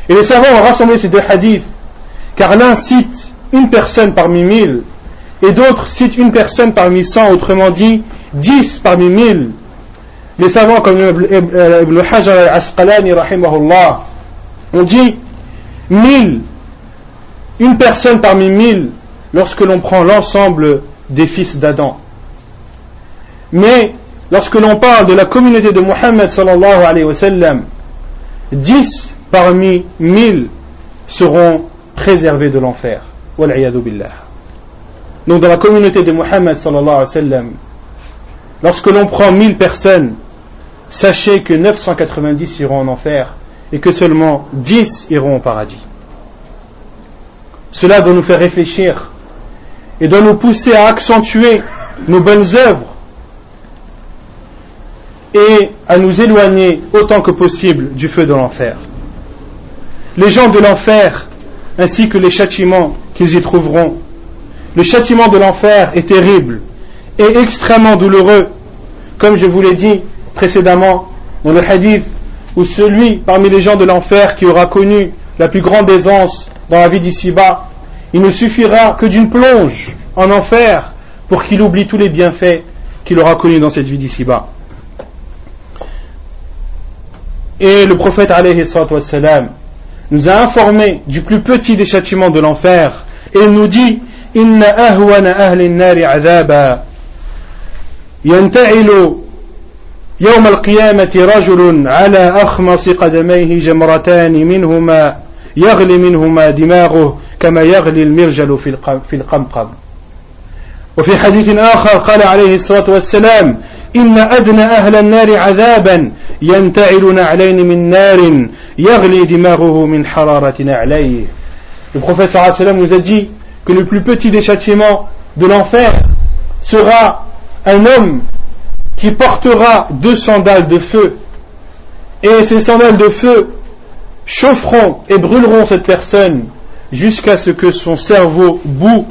Et les savants ont rassemblé ces deux hadiths, car l'un cite une personne parmi mille, et d'autres citent une personne parmi cent, autrement dit, dix parmi mille. Les savants comme Ibn Hajar al-Asqalani, rahimahullah, ont dit mille, une personne parmi mille, lorsque l'on prend l'ensemble des fils d'Adam. Mais lorsque l'on parle de la communauté de Muhammad sallallahu alayhi wa 10 parmi 1000 seront préservés de l'enfer. Donc dans la communauté de sallam, lorsque l'on prend 1000 personnes, sachez que 990 iront en enfer et que seulement 10 iront au paradis. Cela doit nous faire réfléchir et doit nous pousser à accentuer nos bonnes œuvres et à nous éloigner autant que possible du feu de l'enfer. Les gens de l'enfer, ainsi que les châtiments qu'ils y trouveront, le châtiment de l'enfer est terrible et extrêmement douloureux, comme je vous l'ai dit précédemment dans le hadith, où celui parmi les gens de l'enfer qui aura connu la plus grande aisance dans la vie d'ici-bas, il ne suffira que d'une plonge en enfer pour qu'il oublie tous les bienfaits qu'il aura connus dans cette vie d'ici-bas. Et le prophète alayhi wassalam, nous a informé du plus petit des châtiments de l'enfer. Et nous dit إن أهون أهل النار عذابا ينتعل يوم القيامة رجل على أخمص قدميه جمرتان منهما يغلي منهما دماغه كما يغلي المرجل في القمقم وفي حديث آخر قال عليه الصلاة والسلام إن أدنى أهل النار عذابا ينتعل نعلين من نار يغلي دماغه من حرارة نعليه Le prophète sallallahu alayhi wa sallam nous a dit que le plus petit des châtiments de l'enfer sera un homme qui portera deux sandales de feu. Et ces sandales de feu chaufferont et brûleront cette personne jusqu'à ce que son cerveau boue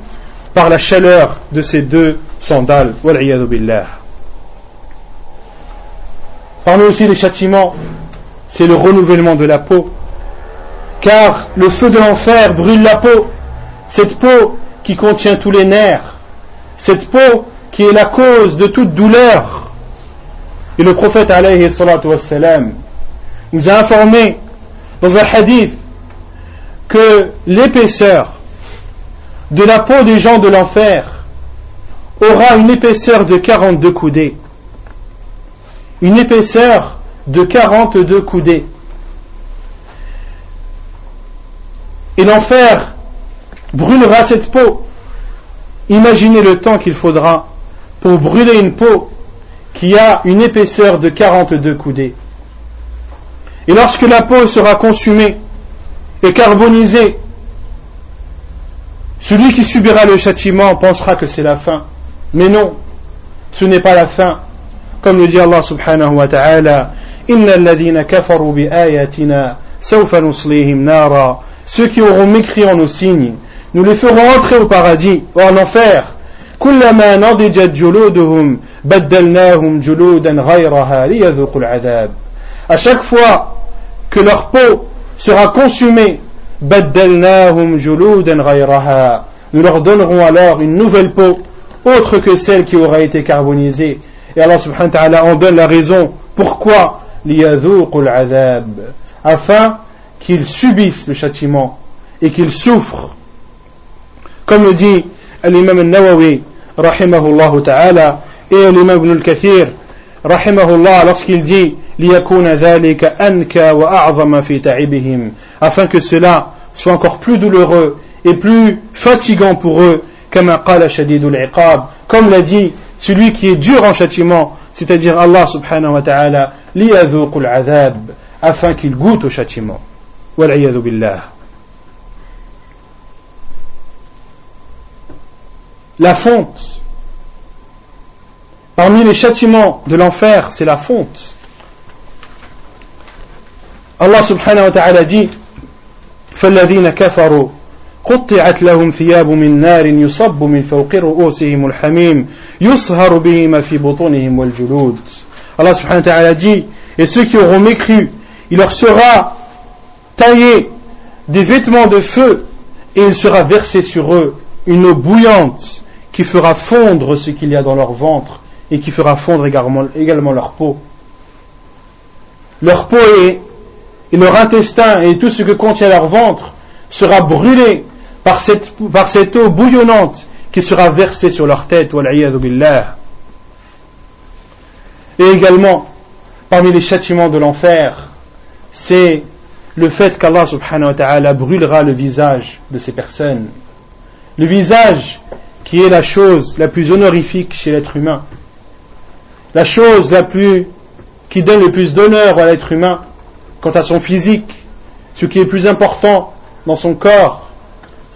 par la chaleur de ces deux sandales. Parmi aussi les châtiments, c'est le renouvellement de la peau. Car le feu de l'enfer brûle la peau. Cette peau qui contient tous les nerfs. Cette peau qui est la cause de toute douleur. Et le prophète alayhi wassalam, nous a informé dans un hadith que l'épaisseur de la peau des gens de l'enfer aura une épaisseur de 42 coudées une épaisseur de 42 coudées. Et l'enfer brûlera cette peau. Imaginez le temps qu'il faudra pour brûler une peau qui a une épaisseur de 42 coudées. Et lorsque la peau sera consumée et carbonisée, celui qui subira le châtiment pensera que c'est la fin. Mais non, ce n'est pas la fin. Comme le dit Allah subhanahu wa ta'ala, Inna alladhina kafaru bi ayatina sawfa nuslihim nara. Ceux qui auront mécrit en nos signes, nous les ferons entrer au paradis ou en enfer. كلما نضجت جلودهم بدلناهم جلودا غيرها ليذوقوا العذاب. À chaque fois que leur peau sera consumée, بدلناهم جلودا غيرها. Nous leur donnerons alors une nouvelle peau autre que celle qui aura été carbonisée et Allah subhanahu wa ta'ala en donne la raison. Pourquoi Afin qu'ils subissent le châtiment et qu'ils souffrent. Comme le dit l'imam al-Nawawi, rahimahullah ta'ala, et l'imam ibn al-Kathir, rahimahullah, lorsqu'il dit afin que cela soit encore plus douloureux et plus fatigant pour eux, comme l'a dit celui qui est dur en châtiment, c'est-à-dire Allah subhanahu wa ta'ala, liyadhuqul azab, afin qu'il goûte au châtiment. Wal'iyadhu billah. La fonte. Parmi les châtiments de l'enfer, c'est la fonte. Allah subhanahu wa ta'ala dit, فالذين كفروا قطعت لهم ثياب من نار يصب من فوق رؤوسهم الحميم يصهر بهما في بطونهم والجلود Allah subhanahu wa ta'ala dit et ceux qui auront mécru il leur sera taillé des vêtements de feu et il sera versé sur eux une eau bouillante qui fera fondre ce qu'il y a dans leur ventre et qui fera fondre également, également leur peau. Leur peau et, et leur intestin et tout ce que contient leur ventre sera brûlé par cette, eau bouillonnante qui sera versée sur leur tête, billah. Et également, parmi les châtiments de l'enfer, c'est le fait qu'Allah subhanahu wa ta'ala brûlera le visage de ces personnes. Le visage qui est la chose la plus honorifique chez l'être humain. La chose la plus, qui donne le plus d'honneur à l'être humain quant à son physique, ce qui est plus important dans son corps,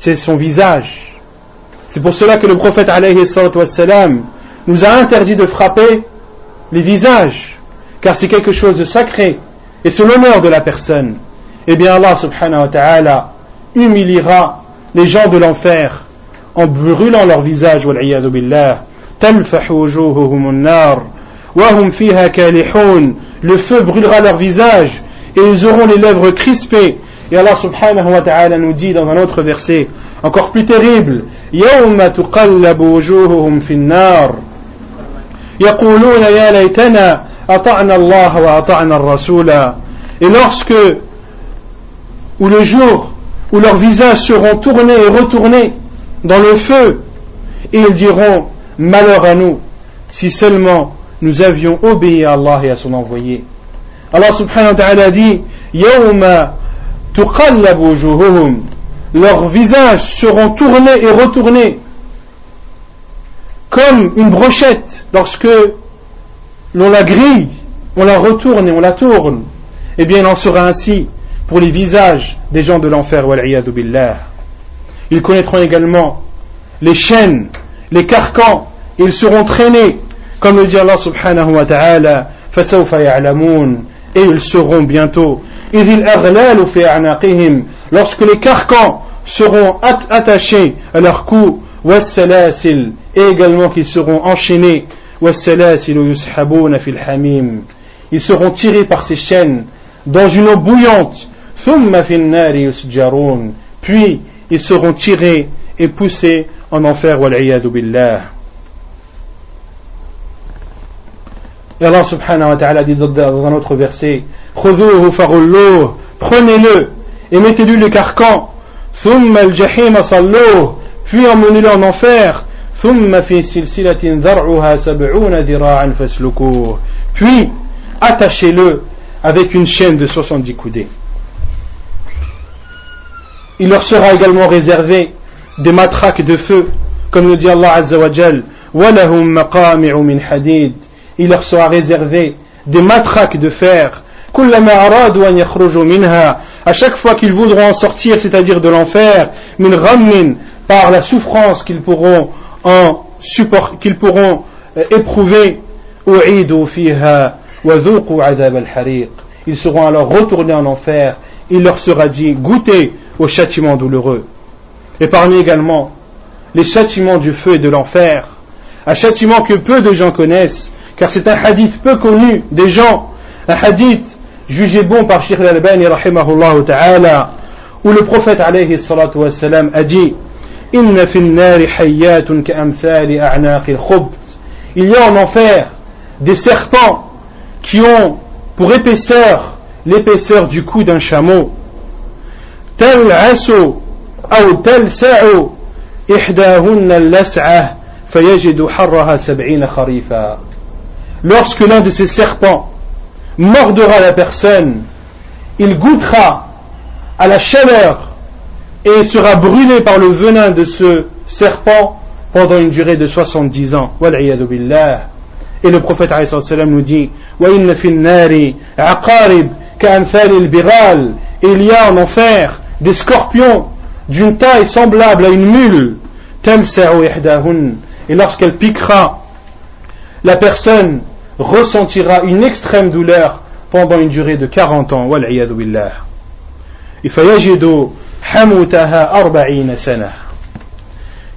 c'est son visage. C'est pour cela que le prophète nous a interdit de frapper les visages, car c'est quelque chose de sacré et c'est l'honneur de la personne. Eh bien Allah subhanahu wa ta'ala humiliera les gens de l'enfer en brûlant leur visage billah. Le feu brûlera leur visage et ils auront les lèvres crispées et Allah subhanahu wa ta'ala nous dit dans un autre verset, encore plus terrible, يوم تقلب وجوههم في النار يقولون يا ليتنا أطعنا الله وأطعنا الرسول Et lorsque, ou le jour où leurs visages seront tournés et retournés dans le feu, et ils diront, malheur à nous, si seulement nous avions obéi à Allah et à son envoyé. Allah subhanahu wa ta'ala dit, Yawma leurs visages seront tournés et retournés comme une brochette lorsque l'on la grille, on la retourne et on la tourne. Eh bien, il en sera ainsi pour les visages des gens de l'enfer. Ils connaîtront également les chaînes, les carcans, et ils seront traînés, comme le dit Allah subhanahu wa ta'ala, et ils seront bientôt lorsque les carcans seront attachés à leur cou et également qu'ils seront enchaînés. ils seront tirés par ces chaînes dans une eau bouillante. puis ils seront tirés et poussés en enfer Et Allah subhanahu wa ta'ala dit dans un autre verset Prenez-le et mettez-lui le carcan. Puis emmenez-le en enfer. Puis attachez-le avec une chaîne de 70 coudées. Il leur sera également réservé des matraques de feu, comme le dit Allah Azza wa Jal. Il leur sera réservé des matraques de fer. À chaque fois qu'ils voudront en sortir, c'est-à-dire de l'enfer, par la souffrance qu'ils pourront en qu'ils pourront euh, éprouver, ils seront alors retournés en enfer, il leur sera dit, goûtez au châtiment douloureux. Et parmi également les châtiments du feu et de l'enfer, un châtiment que peu de gens connaissent, car c'est un hadith peu connu des gens, un hadith jugé bon par Sheikh al-Albani rahimahullah ta'ala, où le prophète alayhi salatu wassalam a dit Inna fil nari hayyatun a'naqil khubt. Il y a en enfer des serpents qui ont pour épaisseur l'épaisseur du cou d'un chameau. Tel aso ou tel sa'o ihdahunna al-las'ah fayajidu harraha sab'ina kharifa. Lorsque l'un de ces serpents mordra la personne, il goûtera à la chaleur et sera brûlé par le venin de ce serpent pendant une durée de 70 ans. Et le prophète nous dit il y a en enfer des scorpions d'une taille semblable à une mule. Et lorsqu'elle piquera, la personne ressentira une extrême douleur pendant une durée de 40 ans.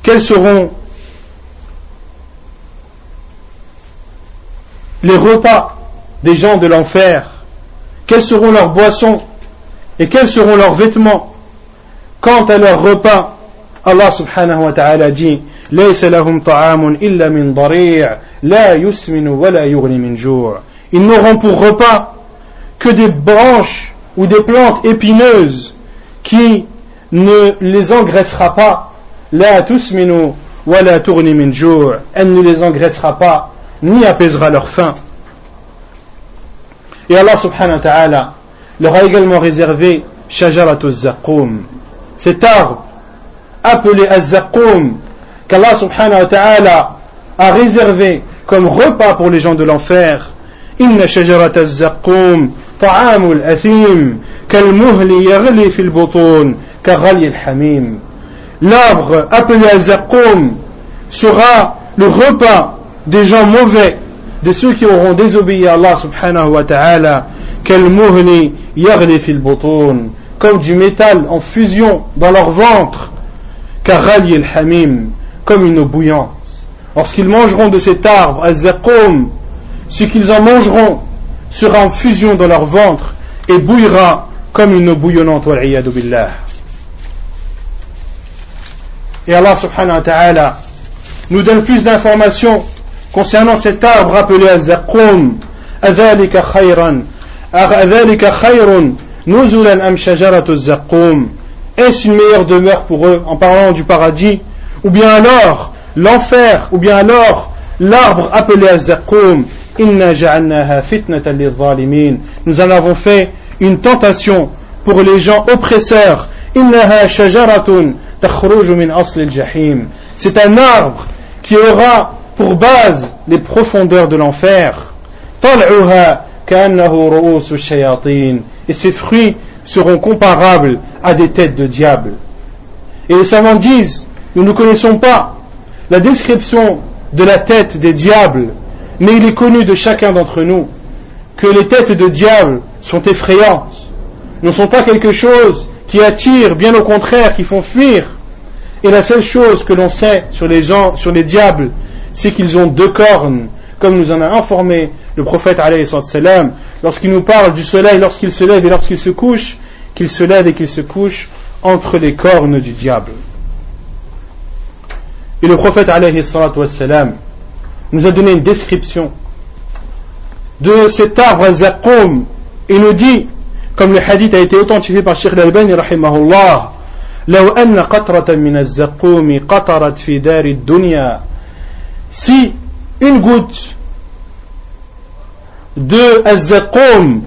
Quels seront les repas des gens de l'enfer? Quelles seront leurs boissons? Et quels seront leurs vêtements? Quant à leurs repas, Allah subhanahu wa ta'ala dit ليس لهم طعام إلا من ضريع لا يسمن ولا يغني من جوع Ils n'auront pour repas que des branches ou des plantes épineuses qui ne les engraissera pas. La tusminu wa la tourni min jour. Elle ne les engraissera pas ni apaisera leur faim. Et Allah subhanahu wa ta'ala leur a également réservé shajarat zaqum. Cet arbre appelé az-zaqum qu'Allah subhanahu wa ta'ala a réservé comme repas pour les gens de l'enfer. Inna shajarat az-zaqum ta'amul athim كالمهل يغلي في البطون كغلي الحميم L'arbre appelé al-zaqum sera le repas des gens mauvais, de ceux qui auront désobéi à Allah subhanahu wa ta'ala, كالمهل يغلي في البطون comme du métal en fusion dans leur ventre, كغلي الحميم comme une eau bouillante. Lorsqu'ils mangeront de cet arbre, al-zaqum, ce qu'ils en mangeront sera en fusion dans leur ventre et bouillera comme une eau bouillonnante. billah. Et Allah subhanahu wa ta'ala nous donne plus d'informations concernant cet arbre appelé al-zaqum. أذلك خيرا Est-ce une meilleure demeure pour eux en parlant du paradis ou bien alors l'enfer Ou bien alors l'arbre appelé Az-Zaqqum Nous en avons fait une tentation pour les gens oppresseurs. C'est un arbre qui aura pour base les profondeurs de l'enfer. Et ses fruits seront comparables à des têtes de diable. Et les savants disent, nous ne connaissons pas la description de la tête des diables, mais il est connu de chacun d'entre nous que les têtes de diable sont effrayantes, ne sont pas quelque chose qui attire, bien au contraire, qui font fuir. Et la seule chose que l'on sait sur les gens, sur les diables, c'est qu'ils ont deux cornes, comme nous en a informé le prophète salam, lorsqu'il nous parle du soleil, lorsqu'il se lève et lorsqu'il se couche, qu'il se lève et qu'il se couche entre les cornes du diable. Et le prophète salam nous a donné une description de cet arbre Zaqum et nous dit, comme le hadith a été authentifié par Sheikh al-Albani rahimahullah, لو أن قطرة من الزقوم قطرت في دار الدنيا si une goutte de Azzaqum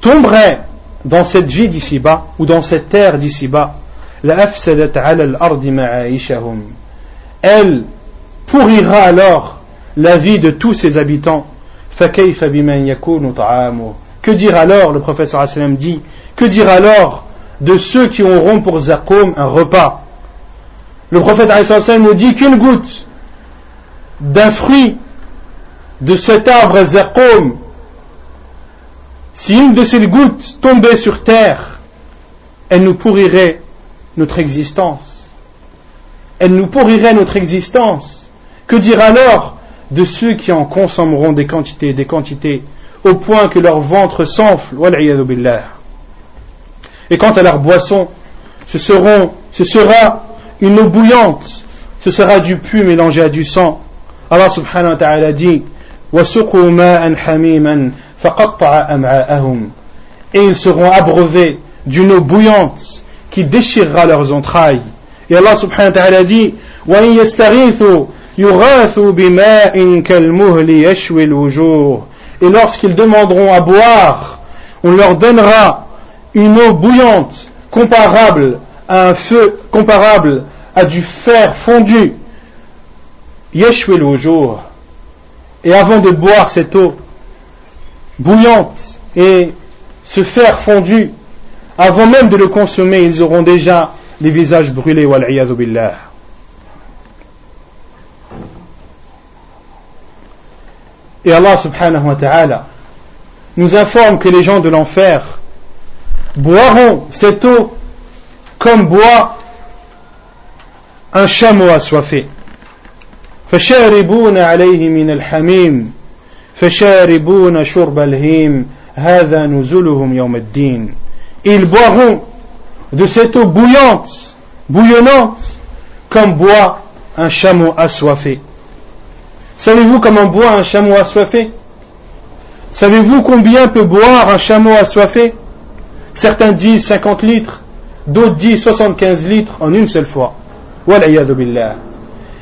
tomberait dans cette vie d'ici-bas ou dans cette terre d'ici-bas, elle pourrira alors la vie de tous ses habitants. Que dire alors, le professeur sallam dit, que dire alors de ceux qui auront pour Zaqum un repas? Le prophète sallam nous dit qu'une goutte d'un fruit de cet arbre Zaqum, si une de ces gouttes tombait sur terre, elle nous pourrirait notre existence. Elle nous pourrirait notre existence. Que dire alors de ceux qui en consommeront des quantités, des quantités, au point que leur ventre s'enfle, et quant à leur boisson, ce, sera une eau bouillante, ce sera du pu mélangé à du sang, Allah subhanahu wa ta'ala dit Et ils seront abreuvés d'une eau bouillante qui déchirera leurs entrailles. Et Allah subhanahu wa ta'ala dit Et lorsqu'ils demanderont à boire, on leur donnera une eau bouillante comparable à un feu, comparable à du fer fondu. Jour Et avant de boire cette eau bouillante et ce fer fondu, avant même de le consommer, ils auront déjà les visages brûlés. billah. Et Allah subhanahu wa ta'ala nous informe que les gens de l'enfer boiront cette eau comme boit un chameau assoiffé. فشاربون عليه من الحميم فشاربون شرب الهيم هذا نزلهم يوم الدين Ils boiront de cette eau bouillante, bouillonnante, comme boit un chameau assoiffé. Savez-vous comment boit un chameau assoiffé? Savez-vous combien peut boire un chameau assoiffé? Certains disent 50 litres, d'autres disent 75 litres en une seule fois.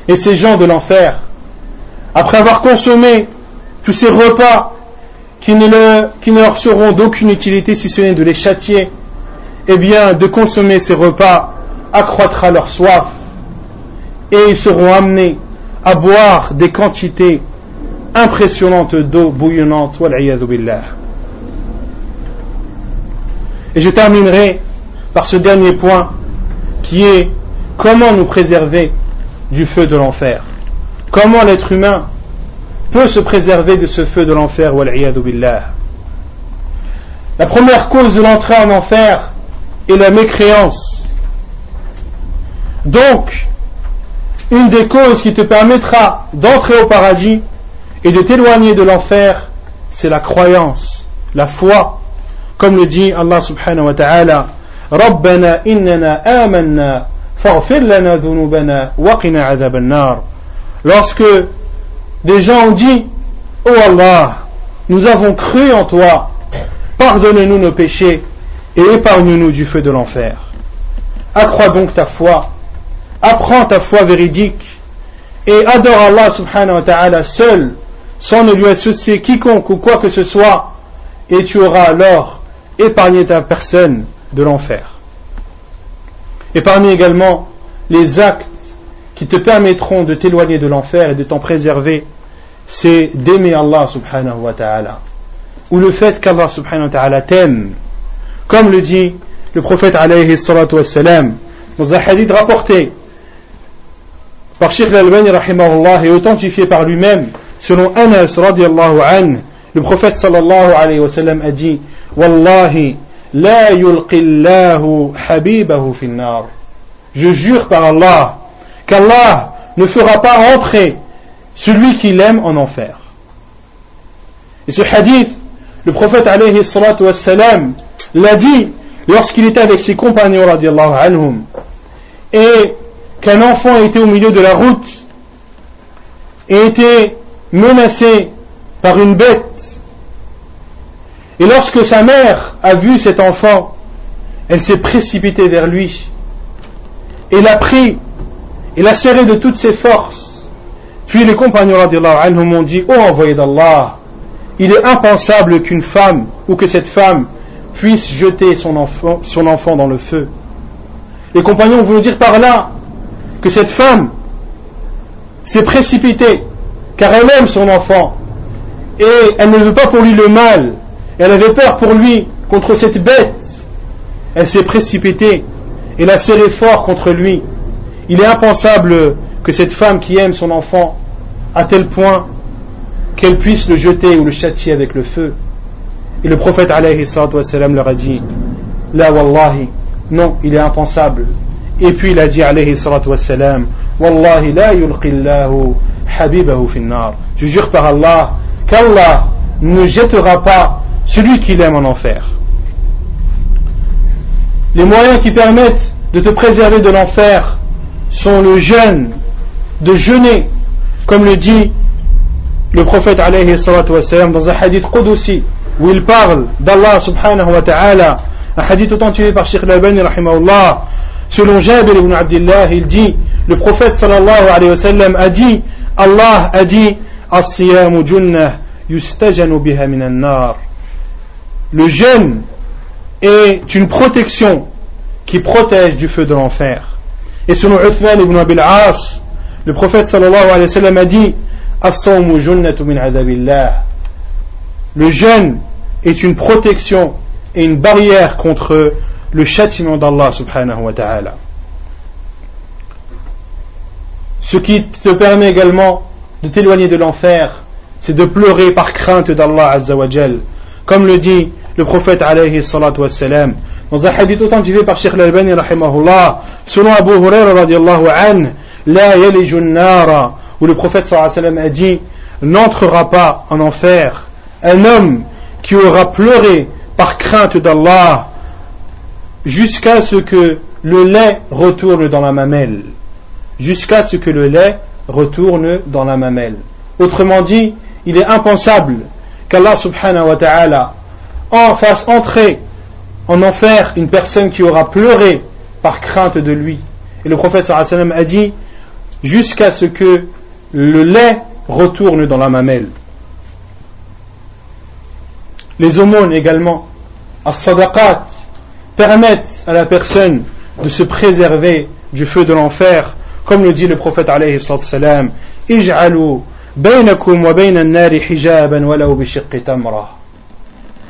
Et ces gens de l'enfer, après avoir consommé tous ces repas qui ne, leur seront d'aucune utilité si ce n'est de les châtier, eh bien, de consommer ces repas accroîtra leur soif et ils seront amenés à boire des quantités impressionnantes d'eau bouillonnante. Et je terminerai par ce dernier point qui est comment nous préserver du feu de l'enfer. Comment l'être humain peut se préserver de ce feu de l'enfer. La première cause de l'entrée en enfer est la mécréance. Donc, une des causes qui te permettra d'entrer au paradis et de t'éloigner de l'enfer, c'est la croyance, la foi. Comme le dit Allah subhanahu wa ta'ala, ربنا إننا آمنا Lorsque des gens ont dit Oh Allah, nous avons cru en toi, pardonne-nous nos péchés et épargne-nous du feu de l'enfer. Accrois donc ta foi, apprends ta foi véridique et adore Allah subhanahu wa ta'ala seul, sans ne lui associer quiconque ou quoi que ce soit, et tu auras alors épargné ta personne de l'enfer. Parmi également les actes qui te permettront de t'éloigner de l'enfer et de t'en préserver, c'est d'aimer Allah subhanahu wa ta'ala. Ou le fait qu'Allah subhanahu wa ta'ala t'aime. Comme le dit le prophète alayhi salatu wassalam, dans un hadith rapporté par Sheikh al-Albani rahimahullah et authentifié par lui-même, selon Anas radiallahu an, le prophète sallallahu alayhi wa sallam a dit, Wallahi, la yulqillahu habibahu finnar. Je jure par Allah qu'Allah ne fera pas entrer celui qui l'aime en enfer. Et ce hadith, le prophète alayhi salatu wassalam l'a dit lorsqu'il était avec ses compagnons anhum et qu'un enfant était au milieu de la route et était menacé par une bête. Et lorsque sa mère a vu cet enfant, elle s'est précipitée vers lui et l'a pris et l'a serré de toutes ses forces. Puis les compagnons anhum ont dit, oh envoyé d'Allah, il est impensable qu'une femme ou que cette femme puisse jeter son enfant, dans le feu. Les compagnons voulaient dire par là que cette femme s'est précipitée car elle aime son enfant et elle ne veut pas pour lui le mal. Elle avait peur pour lui contre cette bête. Elle s'est précipitée et l'a serré fort contre lui. Il est impensable que cette femme qui aime son enfant à tel point qu'elle puisse le jeter ou le châtier avec le feu. Et le prophète alayhi leur a dit La wallahi, non, il est impensable. Et puis il a dit alayhi wassalam Wallahi la yulqillahu habibahu finnar. Je jure par Allah qu'Allah ne jettera pas celui qu'il aime en enfer. Les moyens qui permettent de te préserver de l'enfer sont le jeûne, de jeûner, comme le dit le prophète alayhi wassalam dans un hadith Qudusi où il parle d'Allah subhanahu wa ta'ala, un hadith authentifié par Sheikh Labani rahimahullah, selon Jabir ibn Abdullah, il dit, le prophète sallallahu alayhi wa sallam a dit, Allah a dit, As-siyamu junnah yustajanu biha minan nar. Le jeûne est une protection qui protège du feu de l'enfer. Et selon Uthman ibn Abil As, le prophète sallallahu alayhi wa sallam a dit, As-sawmu junnatu min adabillah. Le jeûne est une protection et une barrière contre le châtiment d'Allah subhanahu wa ta'ala. Ce qui te permet également de t'éloigner de l'enfer, c'est de pleurer par crainte d'Allah azawajal. Comme le dit le prophète alayhi dans un hadith authentifié par Sheikh al-Albani selon Abu Huraira radiallahu an, la yalijun où le prophète sallallahu a dit, n'entrera pas en enfer un homme qui aura pleuré par crainte d'Allah jusqu'à ce que le lait retourne dans la mamelle. Jusqu'à ce que le lait retourne dans la mamelle. Autrement dit, il est impensable qu'Allah subhanahu wa ta'ala en fasse entrer en enfer une personne qui aura pleuré par crainte de lui. Et le prophète sallam a dit jusqu'à ce que le lait retourne dans la mamelle. Les aumônes également, as-sadaqat, permettent à la personne de se préserver du feu de l'enfer, comme le dit le prophète alayhi salam.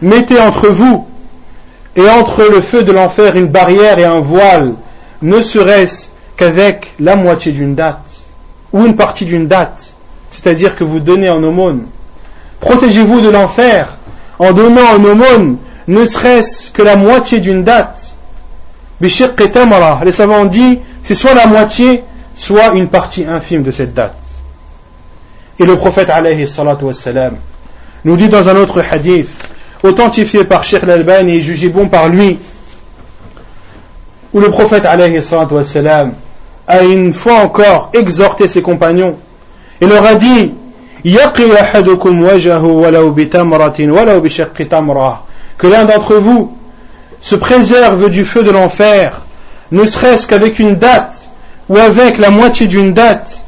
Mettez entre vous et entre le feu de l'enfer une barrière et un voile, ne serait-ce qu'avec la moitié d'une date ou une partie d'une date, c'est-à-dire que vous donnez en aumône. Protégez-vous de l'enfer en donnant en aumône ne serait-ce que la moitié d'une date. Les savants dit c'est soit la moitié, soit une partie infime de cette date. Et le prophète alayhi salatu nous dit dans un autre hadith, authentifié par Sheikh al et jugé bon par lui, où le prophète alayhi a une fois encore exhorté ses compagnons et leur a dit que l'un d'entre vous se préserve du feu de l'enfer, ne serait-ce qu'avec une date ou avec la moitié d'une date,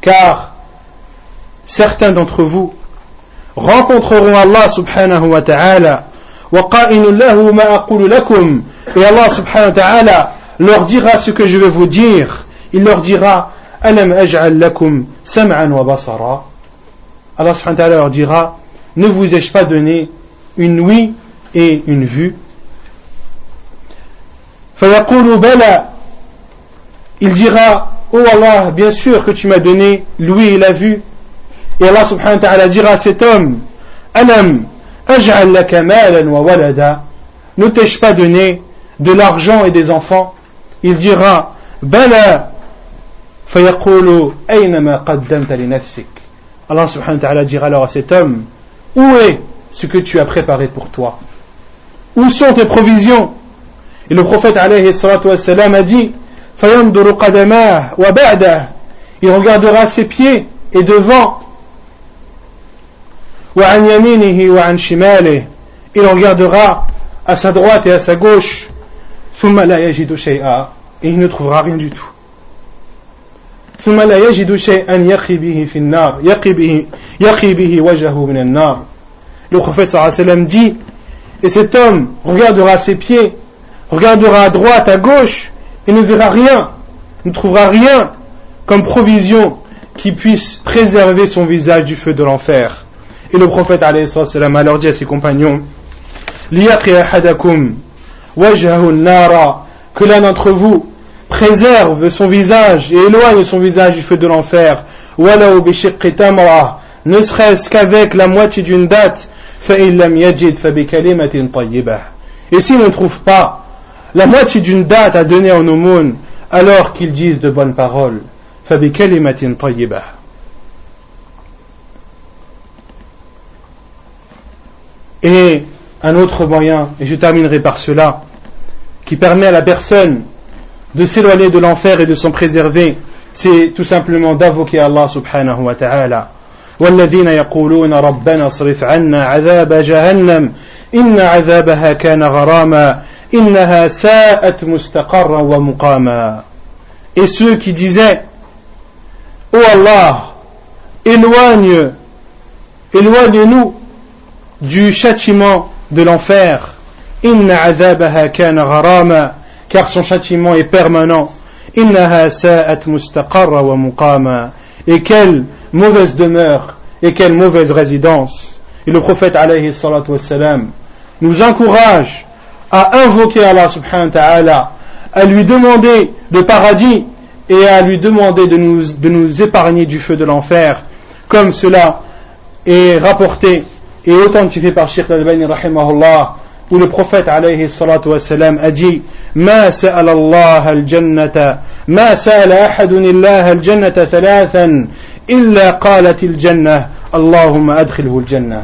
car certains d'entre vous rencontreront Allah subhanahu wa ta'ala. et Allah subhanahu wa ta'ala leur dira ce que je vais vous dire. Il leur dira Allah subhanahu wa ta'ala leur dira ne vous ai-je pas donné une ouïe et une vue? Il dira Oh Allah, bien sûr que tu m'as donné l'ouïe et la vue. Et Allah subhanahu wa ta'ala dira à cet homme Alam aj'al laka wa walada. Ne t'ai-je pas donné de l'argent et des enfants? Il dira Bala nafsik Allah subhanahu wa ta'ala dira alors à cet homme Où est ce que tu as préparé pour toi Où sont tes provisions Et le prophète a dit il regardera ses pieds et devant il regardera à sa droite et à sa gauche et il ne trouvera rien du tout le prophète sallam dit et cet homme regardera ses pieds regardera à droite à gauche il ne verra rien, ne trouvera rien comme provision qui puisse préserver son visage du feu de l'enfer. Et le prophète a alors dit à ses compagnons que l'un d'entre vous préserve son visage et éloigne son visage du feu de l'enfer ne serait-ce qu'avec la moitié d'une date et s'il ne trouve pas la moitié d'une date à donner en aumône alors qu'ils disent de bonnes paroles. Et un autre moyen, et je terminerai par cela, qui permet à la personne de s'éloigner de l'enfer et de s'en préserver, c'est tout simplement d'invoquer Allah subhanahu wa ta'ala. والذين يقولون ربنا اصرف عنا عذاب جهنم إن عذابها كان غراما et ceux qui disaient Oh Allah éloigne éloigne-nous du châtiment de l'enfer car son châtiment est permanent. Et quelle mauvaise demeure et quelle mauvaise résidence. Et le prophète alayhi nous encourage à invoquer Allah subhanahu wa ta'ala, à lui demander le paradis et à lui demander de nous, épargner du feu de l'enfer, comme cela est rapporté et authentifié par Sheikh al-Bani rahimahullah, où le prophète alayhi salatu wassalam a dit ما سأل الله الجنة ما سأل أحد الله الجنة ثلاثا إلا قالت الجنة اللهم أدخله الجنة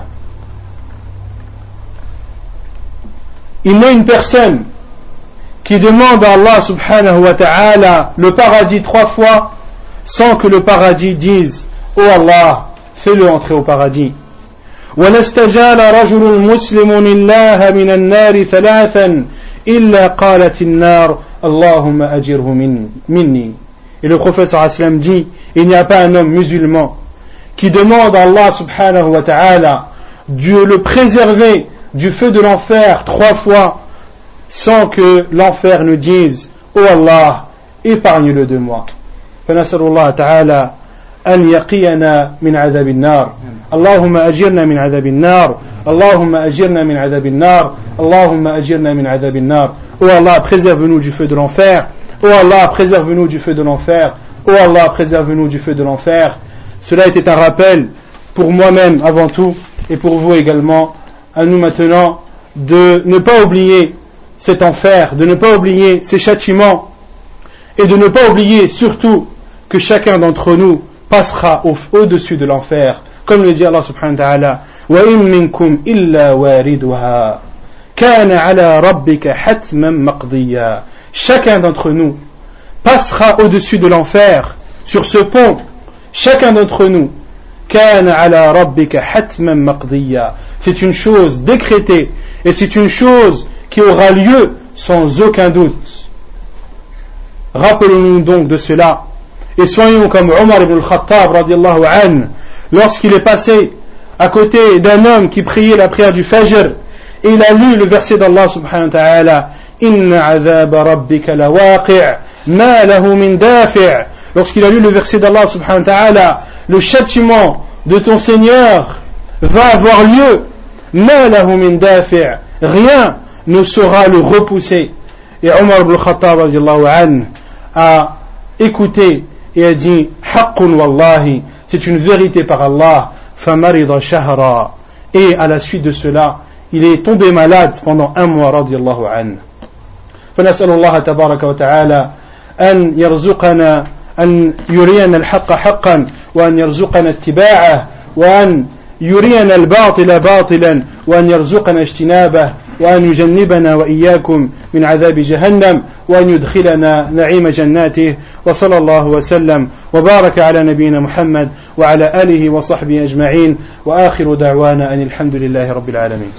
il n'est une personne qui demande à Allah subhanahu wa ta'ala le paradis trois fois sans que le paradis dise Oh Allah, fais-le entrer au paradis. ونستجال رجل مسلم الله من النار ثلاثا إلا قالت النار اللهم أجره مني Et le prophète sallam dit Il n'y a pas un homme musulman qui demande à Allah subhanahu wa ta'ala de le préserver du feu de l'enfer trois fois sans que l'enfer nous dise Oh Allah, épargne-le de moi. فنسأل الله تعالى أن يقينا من عذاب النار اللهم أجرنا من عذاب النار اللهم أجرنا من عذاب النار اللهم أجرنا من عذاب النار Oh Allah, préserve-nous du feu de l'enfer. Oh Allah, préserve-nous du feu de l'enfer. Oh Allah, préserve-nous du feu de l'enfer. Cela était un rappel pour moi-même avant tout et pour vous également à nous maintenant de ne pas oublier cet enfer, de ne pas oublier ces châtiments et de ne pas oublier surtout que chacun d'entre nous passera au-dessus de l'enfer. Comme le dit Allah subhanahu wa ta'ala, وَإِن مِّنكُمْ إِلَّا وَارِدُهَا كَانَ عَلَى رَبِّكَ حَتْمًا مَقْضِيًّا Chacun d'entre nous passera au-dessus de l'enfer sur ce pont. Chacun d'entre nous كان على ربك حتما مقضيا c'est une chose décrétée et c'est une chose qui aura lieu sans aucun doute. Rappelons-nous donc de cela et soyons comme Omar ibn al-Khattab lorsqu'il est passé à côté d'un homme qui priait la prière du Fajr et il a lu le verset d'Allah subhanahu wa ta'ala Inna azab rabbika lawaqi' ma lahu min dafi' Lorsqu'il a lu le verset d'Allah subhanahu wa ta'ala le châtiment de ton Seigneur va avoir lieu. Rien ne saura le repousser et Omar ibn Khattab a écouté et a dit Haqqun wallahi c'est une vérité par Allah famarida shahra et à la suite de cela il est tombé malade pendant un mois الله عنه فنسأل الله تبارك وتعالى أن يرزقنا أن يرينا الحق حقا وأن يرزقنا اتباعه وأن يرينا الباطل باطلا وأن يرزقنا اجتنابه وأن يجنبنا وإياكم من عذاب جهنم وأن يدخلنا نعيم جناته. وصلى الله وسلم وبارك على نبينا محمد وعلى آله وصحبه أجمعين. وآخر دعوانا أن الحمد لله رب العالمين.